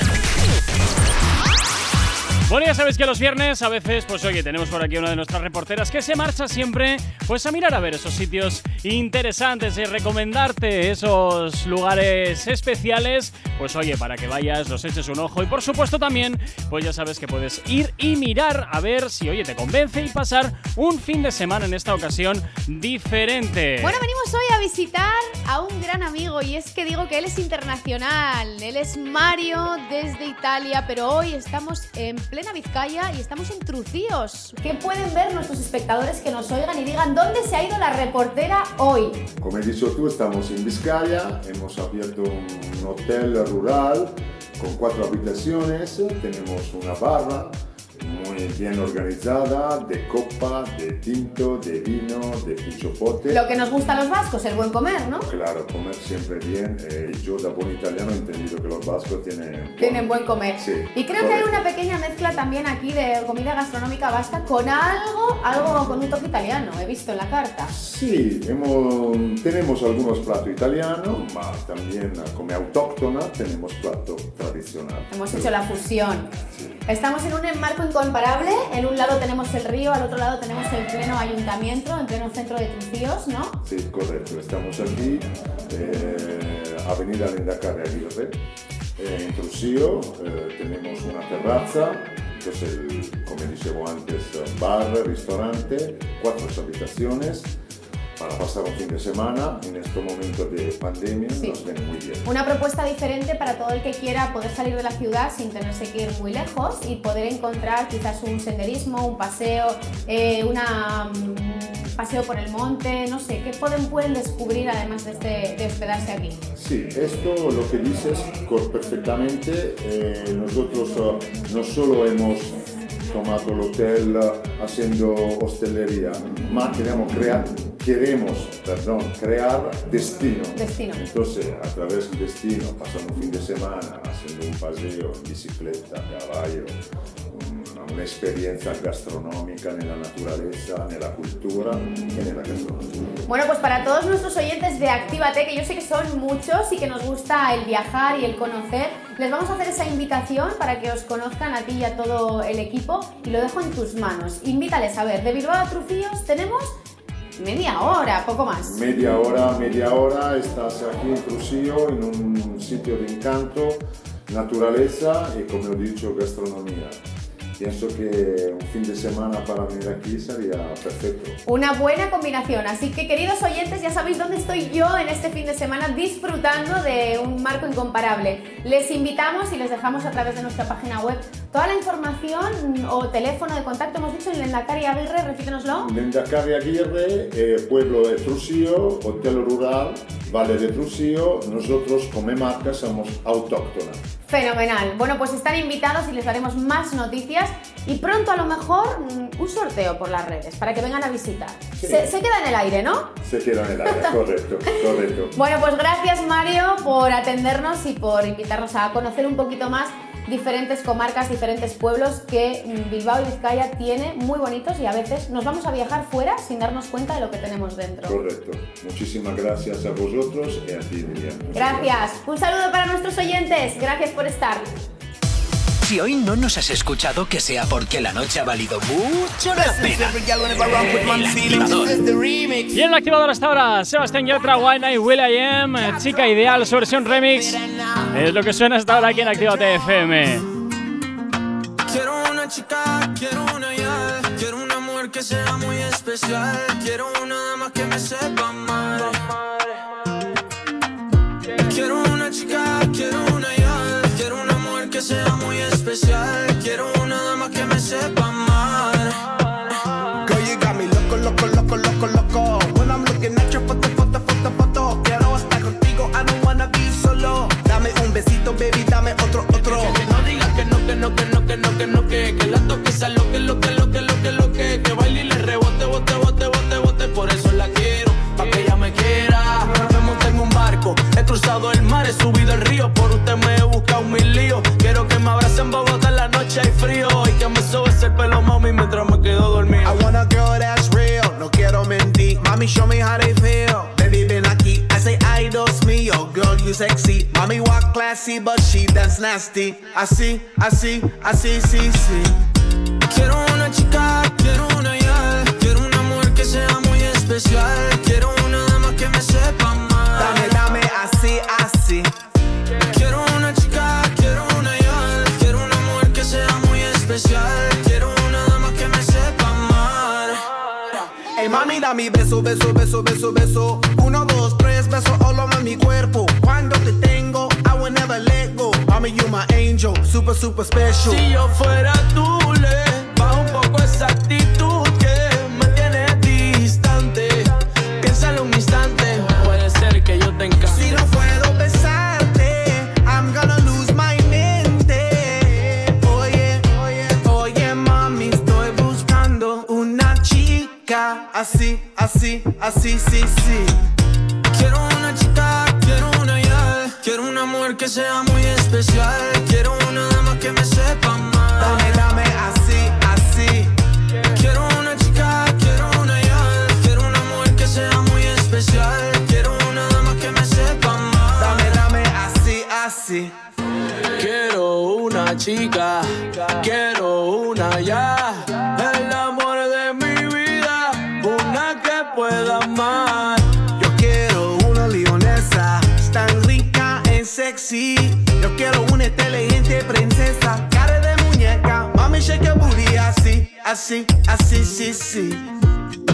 Bueno, ya sabéis que los viernes a veces, pues oye, tenemos por aquí una de nuestras reporteras que se marcha siempre pues a mirar a ver esos sitios interesantes y recomendarte esos lugares especiales, pues oye, para que vayas, los eches un ojo y por supuesto también, pues ya sabes que puedes ir y mirar a ver si, oye, te convence y pasar un fin de semana en esta ocasión diferente. Bueno, venimos hoy a visitar a un gran amigo y es que digo que él es internacional. Él es Mario desde Italia, pero hoy estamos en plena Vizcaya y estamos en Trucíos. ¿Qué pueden ver nuestros espectadores que nos oigan y digan dónde se ha ido la reportera hoy? Come hai dicho tú, estamos in Vizcaya, hemos abierto un hotel rural con cuatro habitaciones, tenemos una barra muy bien organizada, de copa, de tinto, de vino, de pichopote. Lo que nos gusta a los vascos, el buen comer, ¿no? Claro, comer siempre bien. Eh, yo, de buen italiano, he entendido que los vascos tienen... Tienen buen comer. Sí, Y creo que hay una pequeña mezcla también aquí de comida gastronómica vasca con algo, algo con un toque italiano, he visto en la carta. Sí, hemos- tenemos algunos platos italianos, mas también como autóctona tenemos plato tradicional. Hemos hecho la fusión. Estamos en un enmarco incomparable. En un lado tenemos el río, al otro lado tenemos el pleno ayuntamiento, en pleno centro de Trucíos, ¿no? Sí, correcto. Estamos aquí, eh, Avenida Lendacare Aguirre, eh, en Trujillo. eh, tenemos una terraza, entonces, el, como dicevo antes, bar, restaurante, cuatro habitaciones para pasar un fin de semana. En este momento de pandemia nos ven muy bien. Una propuesta diferente para todo el que quiera poder salir de la ciudad sin tenerse que ir muy lejos y poder encontrar quizás un senderismo, un paseo, eh, una mm, paseo por el monte, no sé, ¿qué pueden, pueden descubrir además de, este, de hospedarse aquí? Sí, esto lo que dices perfectamente. eh, nosotros eh, no solo hemos tomado el hotel eh, haciendo hostelería, más queremos crear, queremos, perdón, crear destino. Destino. Entonces, a través del destino, pasando un fin de semana haciendo un paseo en bicicleta, a caballo, experiencia gastronómica en la naturaleza, en la cultura y en la gastronomía. Bueno, pues para todos nuestros oyentes de Actívate, que yo sé que son muchos y que nos gusta el viajar y el conocer, les vamos a hacer esa invitación para que os conozcan a ti y a todo el equipo y lo dejo en tus manos. Invítales a ver, de Bilbao a Trujillos tenemos media hora, poco más. Media hora, media hora, estás aquí en Trujillo, en un sitio de encanto, naturaleza y, como he dicho, gastronomía. Pienso que un fin de semana para venir aquí sería perfecto. Una buena combinación. Así que, queridos oyentes, ya sabéis dónde estoy yo en este fin de semana disfrutando de un marco incomparable. Les invitamos y les dejamos a través de nuestra página web toda la información o teléfono de contacto. Hemos dicho en Lendakari Aguirre, repítenoslo. Lendakari Aguirre, eh, pueblo de Trujillo, hotel rural, Valle de Trujillo. Nosotros, como marca, somos autóctonas. Fenomenal. Bueno, pues están invitados y les daremos más noticias y pronto a lo mejor mm, un sorteo por las redes para que vengan a visitar. Sí. Se, se queda en el aire, ¿no? Se queda en el área, correcto, correcto. Bueno, pues gracias Mario por atendernos y por invitarnos a conocer un poquito más diferentes comarcas, diferentes pueblos que mm, Bilbao y Vizcaya tiene muy bonitos y a veces nos vamos a viajar fuera sin darnos cuenta de lo que tenemos dentro. Correcto. Muchísimas gracias a vosotros y a ti, Miriam. Gracias. Un saludo para nuestros oyentes. Gracias por estar. Si hoy no nos has escuchado, que sea porque la noche ha valido mucho la pena. El activador. Y en el activador hasta ahora, Sebastián Yatra, Wine y Will.i.am, Chica Ideal, su versión remix. Es lo que suena hasta ahora aquí en Actívate FM. Quiero una chica, quiero una ya. Quiero una mujer que sea muy especial. Quiero una dama que me sepa amar. Quiero una chica, quiero que sea muy especial. Quiero una dama que me sepa amar. Girl, you got me loco, loco, loco, loco, loco. When I'm looking at your foto, foto, foto, foto. Quiero estar contigo, I don't wanna be solo. Dame un besito, baby, noche hay frío Y que me sobes el pelo, mami, mientras me quedo dormido I want a girl that's real, no quiero mentir. Mami, show me how they feel. Baby, ven aquí, I say, ay, Dios mío, girl, you sexy. Mami, walk classy, but she dance nasty. Así, así, así, sí, sí. Quiero una chica, quiero una ya Quiero una mujer que sea muy especial Quiero una dama que me sepa amar Dame, dame, así, así. Mami, beso, beso, beso, beso, beso. Uno, dos, tres, beso all over mi cuerpo. Cuando te tengo, I will never let go. Mami, you my angel, super, super special. Si yo fuera tú, le bajo un poco esa actitud así, así, así, sí, sí. Quiero una chica, quiero una ya. Quiero un amor que sea muy especial. Quiero una dama que me sepa mal. Dame, dame, así, así. Quiero una chica, quiero una ya. Quiero un amor que sea muy especial. Quiero una dama que me sepa mal. Dame, dame, así, así. Quiero una chica princesa, cara de muñeca. Mami, shake your booty así, así, así, sí, sí.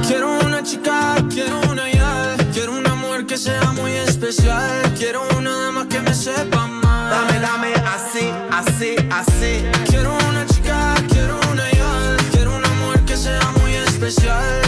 Quiero una chica, quiero una ya. Quiero una mujer que sea muy especial. Quiero una dama que me sepa más. Dame, dame así, así, así. Quiero una chica, quiero una ya. Quiero una mujer que sea muy especial.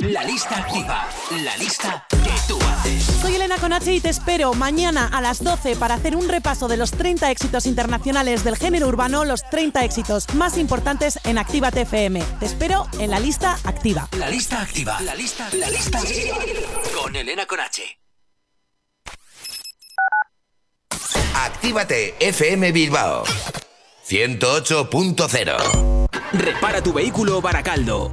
La lista activa. La lista que tú haces. Soy Elena Conache y te espero mañana a las 12 para hacer un repaso de los 30 éxitos internacionales del género urbano, los 30 éxitos más importantes en Actívate FM. Te espero en la lista activa. La lista activa. La lista, la lista activa. Con Elena Conache. Actívate FM Bilbao 108.0 Repara tu vehículo Baracaldo.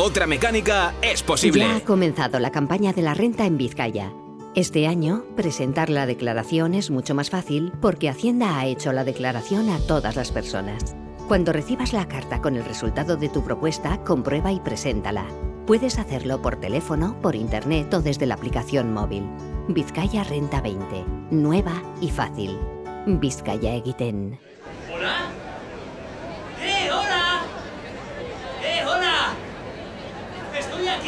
Otra mecánica es posible. Ya ha comenzado la campaña de la renta en Vizcaya. Este año, presentar la declaración es mucho más fácil porque Hacienda ha hecho la declaración a todas las personas. Cuando recibas la carta con el resultado de tu propuesta, comprueba y preséntala. Puedes hacerlo por teléfono, por internet o desde la aplicación móvil. Vizcaya Renta 20. Nueva y fácil. Vizcaya Egiten. ¿Hola? ¡Eh, hola! ¡Eh, hola!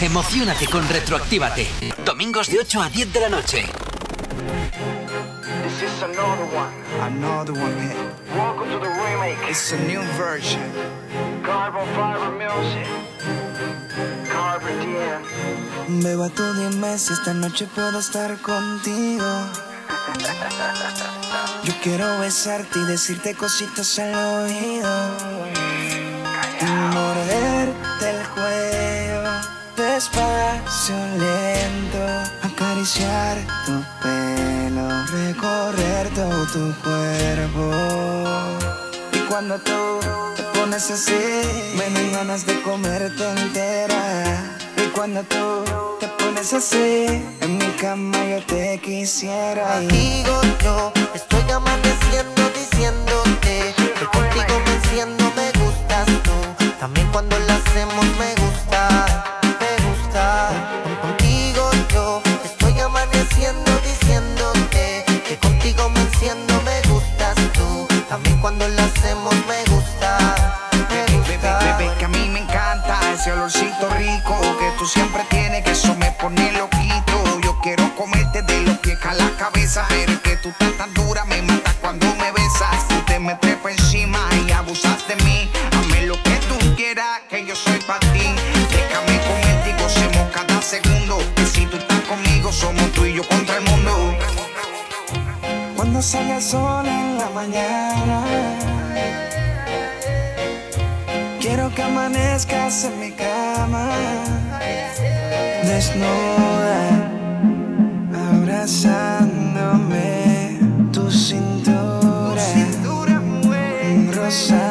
Emocionate con Retroactívate. Domingos de 8 a 10 de la noche. This is another one. Another one hit. Welcome to the remake. It's a new version. Carbon fiber music. Carbon DM. Beba, tú dime si esta noche puedo estar contigo. Yo quiero besarte y decirte cositas al oído. Y despacio, lento. Acariciar tu pelo, recorrer todo tu cuerpo. Y cuando tú te pones así, me dan ganas de comerte entera. Y cuando tú te pones así, en mi cama yo te quisiera. Contigo yo estoy amaneciendo diciéndote que contigo me me gustas tú. También cuando lo hacemos me gusta, Contigo yo estoy amaneciendo diciéndote que contigo me enciendo, me gustas tú. También cuando lo hacemos me gusta. Bebé, bebé, que a mí me encanta ese olorcito rico que tú siempre tienes, que eso me pone loquito. Yo quiero comerte de los pies a la cabeza, pero que tú estás tan dura me desnuda, abrazándome, tu cintura, rozándome.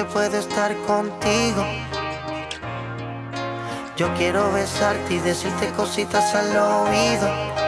Noche puedo estar contigo. Yo quiero besarte y decirte cositas al oído.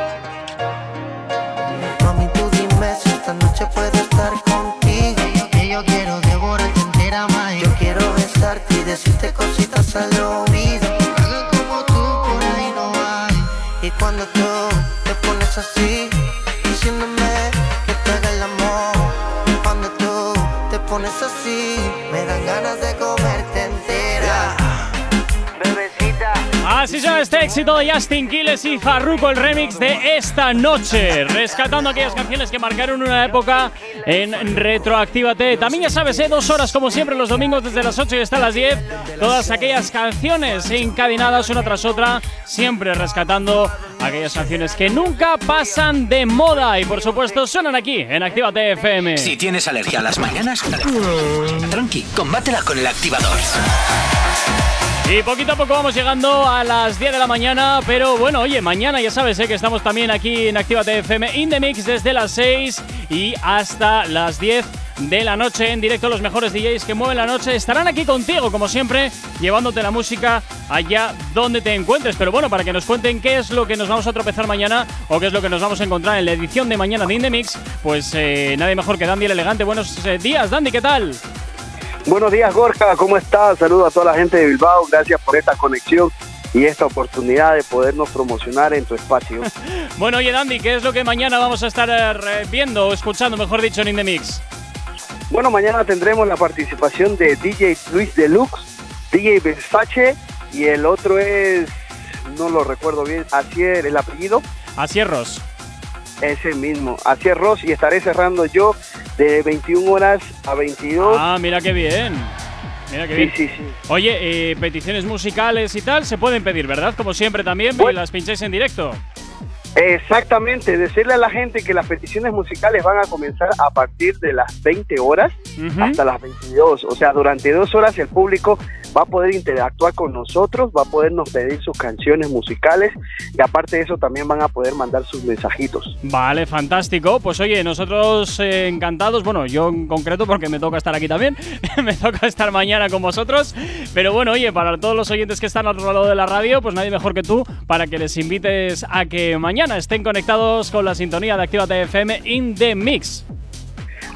Éxito de Justin Quiles y Farruko, el remix de esta noche, rescatando aquellas canciones que marcaron una época en Retroactívate. También ya sabes, ¿eh? dos horas como siempre los domingos desde las 8 y hasta las 10, todas aquellas canciones encadenadas una tras otra, siempre rescatando aquellas canciones que nunca pasan de moda y por supuesto suenan aquí en Actívate FM. Si tienes alergia a las mañanas, tranqui, combátela con el activador. Y poquito a poco vamos llegando a las 10 de la mañana, pero bueno, oye, mañana ya sabes ¿eh? que estamos también aquí en Actívate FM in the Mix desde las 6 y hasta las 10 de la noche en directo los mejores DJs que mueven la noche estarán aquí contigo como siempre llevándote la música allá donde te encuentres pero bueno para que nos cuenten qué es lo que nos vamos a tropezar mañana o qué es lo que nos vamos a encontrar en la edición de mañana de In The Mix pues eh, nadie mejor que Dandy el elegante buenos eh, días Dandy ¿qué tal? Buenos días, Gorka, ¿cómo estás? Saludos a toda la gente de Bilbao, gracias por esta conexión y esta oportunidad de podernos promocionar en tu espacio. Bueno, oye Dandy, ¿qué es lo que mañana vamos a estar eh, viendo o escuchando, mejor dicho, en In The Mix? Bueno, mañana tendremos la participación de DJ Luis Deluxe, DJ Versace y el otro es, no lo recuerdo bien, Asier, el apellido. Asier Ross. Ese mismo, Asier Ross y estaré cerrando yo de 21 horas a 22. Ah, mira qué bien. Mira qué Sí, bien. sí, sí. Oye, eh, peticiones musicales y tal se pueden pedir, ¿verdad? Como siempre también, las pincháis en directo. Exactamente, decirle a la gente que las peticiones musicales van a comenzar a partir de las 20 horas hasta las 22. O sea, durante dos horas el público va a poder interactuar con nosotros, va a podernos pedir sus canciones musicales y aparte de eso también van a poder mandar sus mensajitos. Vale, fantástico. Pues oye, nosotros eh, encantados, bueno, yo en concreto porque me toca estar aquí también, me toca estar mañana con vosotros, pero bueno, oye, para todos los oyentes que están al otro lado de la radio, pues nadie mejor que tú para que les invites a que mañana estén conectados con la sintonía de Actívate FM in the Mix.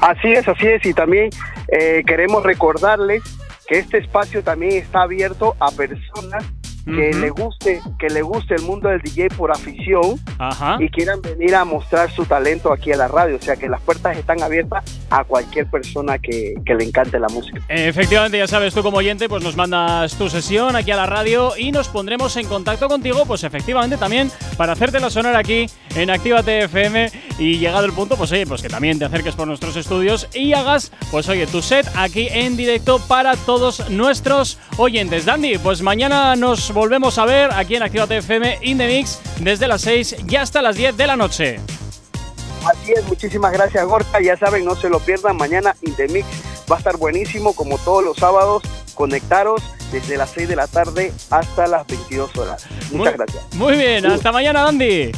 Así es, así es. Y también eh, queremos recordarles que este espacio también está abierto a personas que Ujú. le guste que le guste el mundo del DJ por afición Ajá. y quieran venir a mostrar su talento aquí a la radio. O sea que las puertas están abiertas a cualquier persona que, que le encante la música. Efectivamente, ya sabes, tú como oyente, pues nos mandas tu sesión aquí a la radio y nos pondremos en contacto contigo, pues efectivamente también para hacértela sonar aquí en Actívate FM y llegado el punto, pues oye, pues que también te acerques por nuestros estudios y hagas, pues oye, tu set aquí en directo para todos nuestros oyentes. Dandy, pues mañana nos volvemos a ver aquí en Activate FM in desde las 6 y hasta las 10 de la noche. Así es, muchísimas gracias Gorka, ya saben, no se lo pierdan, mañana in va a estar buenísimo como todos los sábados, conectaros desde las 6 de la tarde hasta las 22 horas. Muchas gracias. Muy bien, hasta mañana Andy.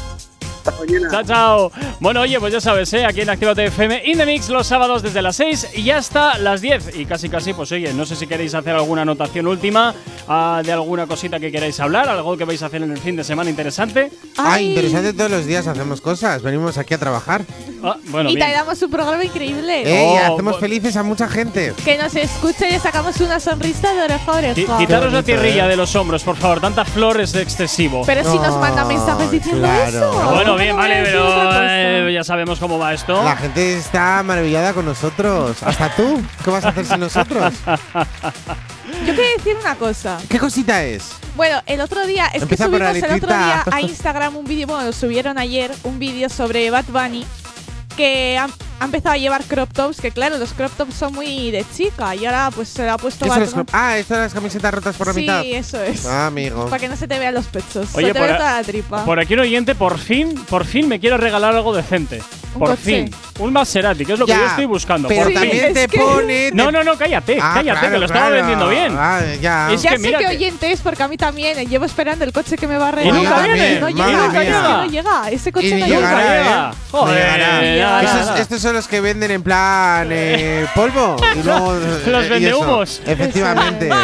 Chao, chao. Bueno, oye, pues ya sabes, ¿eh? aquí en Actívate FM In The Mix los sábados desde las 6 y hasta las 10. Y casi, casi, pues oye, no sé si queréis hacer alguna anotación última uh, de alguna cosita que queráis hablar, algo que vais a hacer en el fin de semana interesante. Ah, interesante todos los días hacemos cosas, venimos aquí a trabajar. Ah, y bien. te damos un programa increíble. Eh, Ey, oh, hacemos pues- felices a mucha gente. Que nos escuche y sacamos una sonrisa de oreja a oreja. Quitaros la tierrilla eh. de los hombros, por favor, tanta flor es excesivo. Pero si nos manda ah, mensajes diciendo eso. Bien, vale, pero eh, ya sabemos cómo va esto. La gente está maravillada con nosotros. Hasta tú. ¿Qué vas a hacer sin nosotros? Yo quería decir una cosa. ¿Qué cosita es? Bueno, el otro día, es que subimos el otro día a Instagram un vídeo, bueno, lo subieron ayer, un vídeo sobre Bad Bunny que ha empezado a llevar crop tops, que claro, los crop tops son muy de chica y ahora pues se la ha puesto Ah, estas son las camisetas rotas por la mitad. Sí, eso es. Ah, amigo. Para que no se te vean los pechos, Oye, se te toda la tripa. Por aquí un oyente, por fin, por fin me quiero regalar algo decente. Por fin. Un Maserati, que es lo que yo estoy buscando. Por también fin. te pone. No, no, no, cállate, ah, cállate, que lo claro. estaba vendiendo bien. Ah, ya ya sé mírate. que oyente es porque a mí también eh, llevo esperando el coche que me va a regalar. Y nunca viene. No llega, no llega. Ese coche no llega. Joder. ¿eh? Esto es los que venden en plan eh, polvo. Y luego, los. Eh, Efectivamente.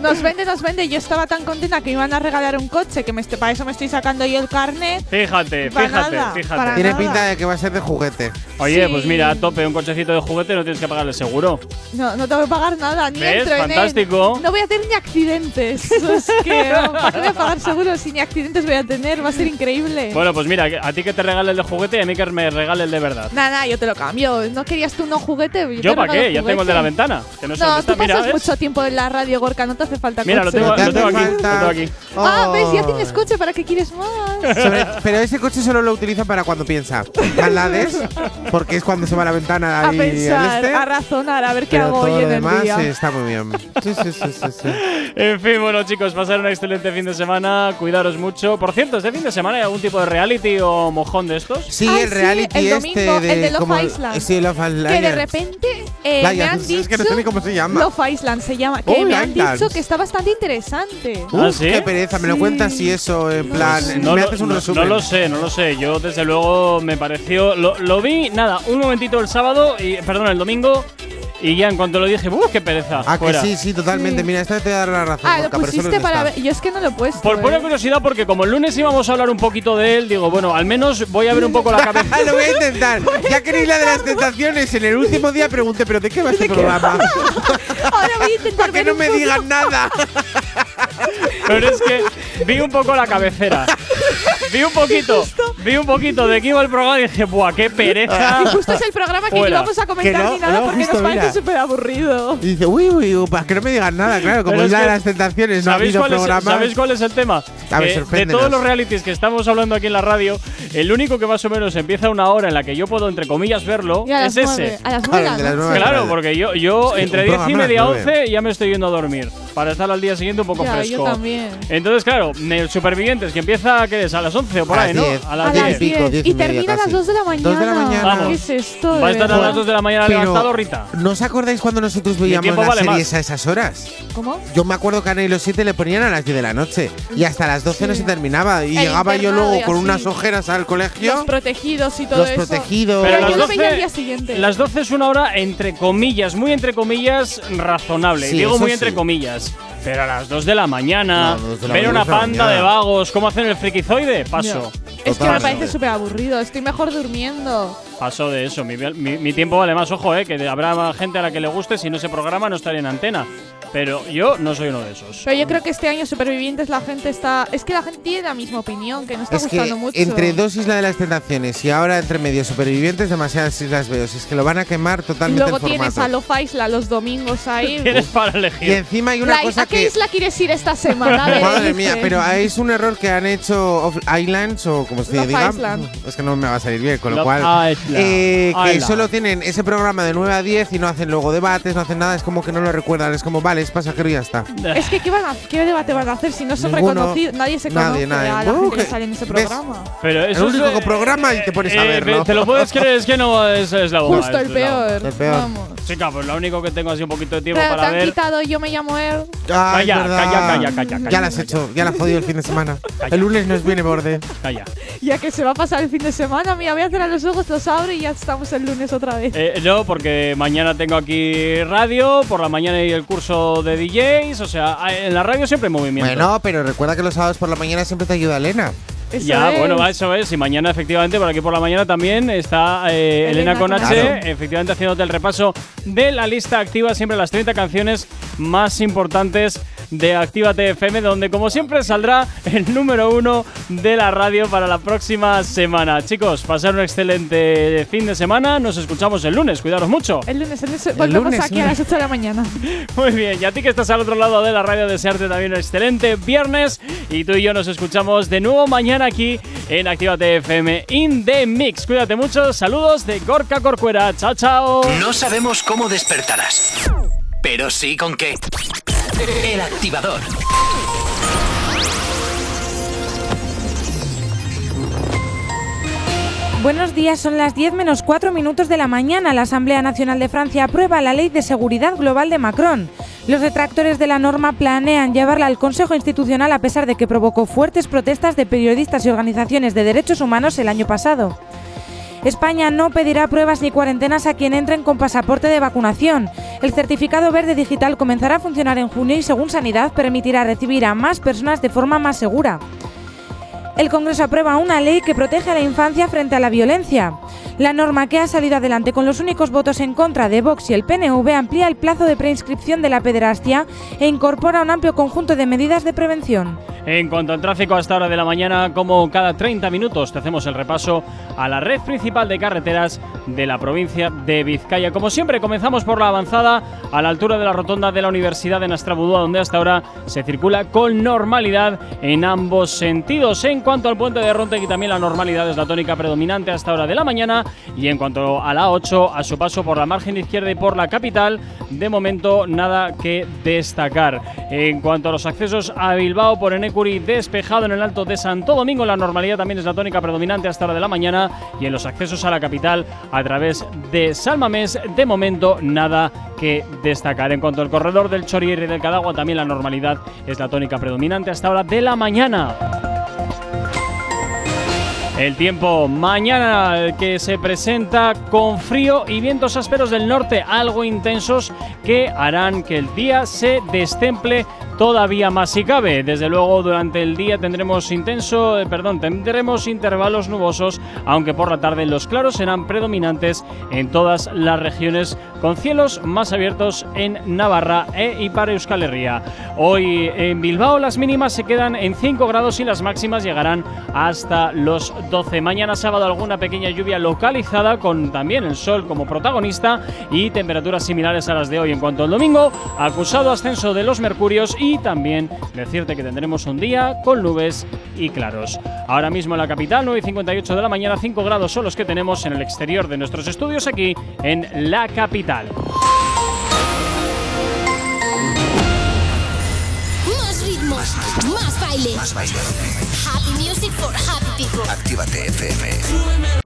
Nos vende, nos vende. Yo estaba tan contenta que me iban a regalar un coche que me para eso me estoy sacando yo el carnet. Fíjate, fíjate, fíjate. Tiene pinta de que va a ser de juguete. Oye, pues mira, a tope, un cochecito de juguete no tienes que pagarle seguro. No, no tengo que pagar nada, ni ¿Ves? Fantástico. No voy a tener ni accidentes. es que, ¿para qué voy a pagar seguro si ni accidentes voy a tener? Va a ser increíble. Bueno, pues mira, a ti que te regale el de juguete y a mí que me regale el de verdad. Nada, yo te lo cambio. ¿No querías tú no juguete? ¿Yo, para qué? Ya tengo el de la ventana. Que no, no tú pasas mucho tiempo en la radio, Gorka. No te hace falta Mira, coche. Mira, lo tengo, lo tengo aquí. Lo tengo aquí. Ah, ves, ya oh. tienes coche. ¿Para qué quieres más? Pero ese coche solo lo utiliza para cuando piensa. Malades, porque es cuando se va a la ventana a, pensar, este. a razonar, a ver qué hago hoy en demás, el día. Está muy bien. Sí, sí, sí, sí, sí. En fin, bueno, chicos, pasar un excelente fin de semana. Cuidaros mucho. Por cierto, este fin de semana hay algún tipo de reality o mojón de estos. Sí, el reality este de, como, Island. Sí, Love Island. Que de repente eh, me han dicho. Es que no sé ni cómo se llama. Love Island se llama. Que oh, me han dicho que está bastante interesante. Uf, ¿Ah, sí? Qué pereza, me lo cuentas y eso, en no plan. No me lo, haces un resumen. No lo sé, no lo sé. Yo, desde luego, me pareció. Lo, lo vi, nada, un momentito el sábado, y perdón, el domingo. Y ya en cuanto lo dije, ¡uh, qué pereza! Ah, fuera. que sí, sí, totalmente. Sí. Mira, esta te da la razón. Ah, lo pusiste para ver. Yo es que no lo he puesto. Por eh. pura curiosidad, porque como el lunes íbamos a hablar un poquito de él, digo, bueno, al menos voy a ver un poco la cabeza. Ah, lo voy a intentar. ya que en Isla de las Tentaciones en el último día pregunté, ¿pero de qué va este programa? Ahora voy a intentar Para que no me poco. digan nada. Pero es que vi un poco la cabecera. Vi un poquito, vi un poquito de qué iba el programa y dije, ¡buah, qué pereza! Y justo es el programa que no íbamos a comentar no, ni nada no, porque justo, nos parece súper aburrido. Y dice, uy, uy, uy, para que no me digan nada, claro, como es la de las tentaciones, no ha cuál programa. Es, ¿Sabéis cuál es el tema? Eh, de todos los realities que estamos hablando aquí en la radio, el único que más o menos empieza una hora en la que yo puedo, entre comillas, verlo es 9, ese. A las 9, las 9, Claro, porque yo, yo entre 10 y media 11 ya me estoy yendo a dormir para estar al día siguiente un poco ya, fresco. Fresco. Yo también. Entonces, claro, Supervivientes, que empieza a, a las 11 o por ahí, ¿no? A las 10. Pico, 10 y, y, termina a las 2 de la mañana. 2 de la mañana. Vamos. ¿Qué es esto? Va a estar a las 2 de la mañana Pero levantado, Rita. ¿No os acordáis cuando nosotros veíamos las vale series más? a esas horas? ¿Cómo? Yo me acuerdo que a Ney los 7 le ponían a las 10 de la noche y hasta las 12 sí. no se terminaba. Y El llegaba yo luego con unas ojeras al colegio. Los protegidos y todo los eso. Los protegidos. Pero, Pero yo 12, lo veía al día siguiente. Las 12 es una hora, entre comillas, muy entre comillas, razonable. Sí, Digo muy entre comillas. Pero a las 2 de la mañana, No, ver una panda de vagos, ¿cómo hacen el frikizoide? Paso. Es que me parece súper aburrido. Estoy mejor durmiendo. Paso de eso. Mi, mi tiempo vale más, ojo, eh, que habrá gente a la que le guste. Si no se programa, no estaré en antena. Pero yo no soy uno de esos. Pero yo creo que este año Supervivientes la gente está. Es que la gente tiene la misma opinión, que no está gustando mucho. Entre dos Islas de las Tentaciones y ahora entre medio Supervivientes, demasiadas islas veo. Es que lo van a quemar totalmente. Luego el tienes a Lofa Isla los domingos ahí. Tienes para elegir. Y encima hay una la, cosa. ¿A qué que isla quieres ir esta semana? Madre mía, pero es un error que han hecho Off Islands o como se Love diga. Island. Es que no me va a salir bien, con lo Love cual. Eh, que solo tienen ese programa de 9 a 10 y no hacen luego debates, no hacen nada. Es como que no lo recuerdan. Es como, vale es pasajero y ya está. Es que ¿qué, van a, debate van a hacer si no son reconocidos? Nadie se conoce nadie. a la gente que sale en ese programa. Pero eso el único programa y te pones a eh. Te lo puedes creer, es que no es, la bomba. Justo el peor. El peor. Vamos. Chica, pues lo único que tengo así un poquito de tiempo Claro, te han ver. quitado Yo me llamo er. ah, él. Calla, calla, calla, calla, calla, Ya la has hecho, ya la has jodido el fin de semana. El lunes nos viene borde. Calla. Ya que se va a pasar el fin de semana, mira, voy a cerrar los ojos, los abro y ya estamos el lunes otra vez. Eh, no, porque mañana tengo aquí radio, por la mañana y el curso de DJs, o sea, en la radio siempre hay movimiento. Bueno, pero recuerda que los sábados por la mañana siempre te ayuda Elena. ya, bueno, va, eso es. Y mañana, efectivamente, por aquí por la mañana también está eh, Elena, Elena con con H, H. efectivamente haciéndote el repaso de la lista activa, siempre las 30 canciones más importantes de Actívate FM, donde como siempre saldrá el número uno de la radio para la próxima semana. Chicos, pasar un excelente fin de semana. Nos escuchamos el lunes. Cuidaros mucho. El lunes, el lunes volvemos lunes, aquí a las 8 de la mañana. Muy bien, y a ti que estás al otro lado de la radio, desearte también un excelente viernes. Y tú y yo nos escuchamos de nuevo mañana aquí en Actívate FM In The Mix. Cuídate mucho, saludos de Gorka Corcuera. Chao, chao. No sabemos cómo despertarás, pero sí con qué. El activador. Buenos días, son las 10 menos 4 minutos de la mañana. La Asamblea Nacional de Francia aprueba la Ley de Seguridad Global de Macron. Los detractores de la norma planean llevarla al Consejo Institucional a pesar de que provocó fuertes protestas de periodistas y organizaciones de derechos humanos el año pasado. España no pedirá pruebas ni cuarentenas a quien entren con pasaporte de vacunación. El certificado verde digital comenzará a funcionar en junio y según Sanidad permitirá recibir a más personas de forma más segura. El Congreso aprueba una ley que protege a la infancia frente a la violencia. La norma que ha salido adelante con los únicos votos en contra de Vox y el PNV amplía el plazo de preinscripción de la pederastia e incorpora un amplio conjunto de medidas de prevención. En cuanto al tráfico a esta hora de la mañana, como cada 30 minutos, te hacemos el repaso a la red principal de carreteras de la provincia de Vizcaya. Como siempre, comenzamos por la avanzada a la altura de la rotonda de la Universidad de Nastrabudúa, donde hasta ahora se circula con normalidad en ambos sentidos. En cuanto al puente de Rontegui, también la normalidad es la tónica predominante a esta hora de la mañana. Y en cuanto a la 8, a su paso por la margen izquierda y por la capital, de momento nada que destacar. En cuanto a los accesos a Bilbao por Enecuri, despejado en el Alto de Santo Domingo, la normalidad también es la tónica predominante hasta hora de la mañana. Y en los accesos a la capital a través de Salmamés, de momento nada que destacar. En cuanto al corredor del Chorier y del Cadagua, también la normalidad es la tónica predominante hasta hora de la mañana. El tiempo mañana que se presenta con frío y vientos ásperos del norte algo intensos que harán que el día se destemple todavía más si cabe. Desde luego durante el día tendremos intenso, eh, perdón, tendremos intervalos nubosos, aunque por la tarde los claros serán predominantes en todas las regiones con cielos más abiertos en Navarra e y para Euskal Herria. Hoy en Bilbao las mínimas se quedan en 5 grados y las máximas llegarán hasta los 12. Mañana sábado alguna pequeña lluvia localizada con también el sol como protagonista y temperaturas similares a las de hoy. En cuanto al domingo, acusado ascenso de los mercurios y también decirte que tendremos un día con nubes y claros. Ahora mismo en la capital, 9 y 58 de la mañana, 5 grados son los que tenemos en el exterior de nuestros estudios aquí en la capital. Más ritmo, más baile. Más baile. Happy music for happy people. Actívate FM.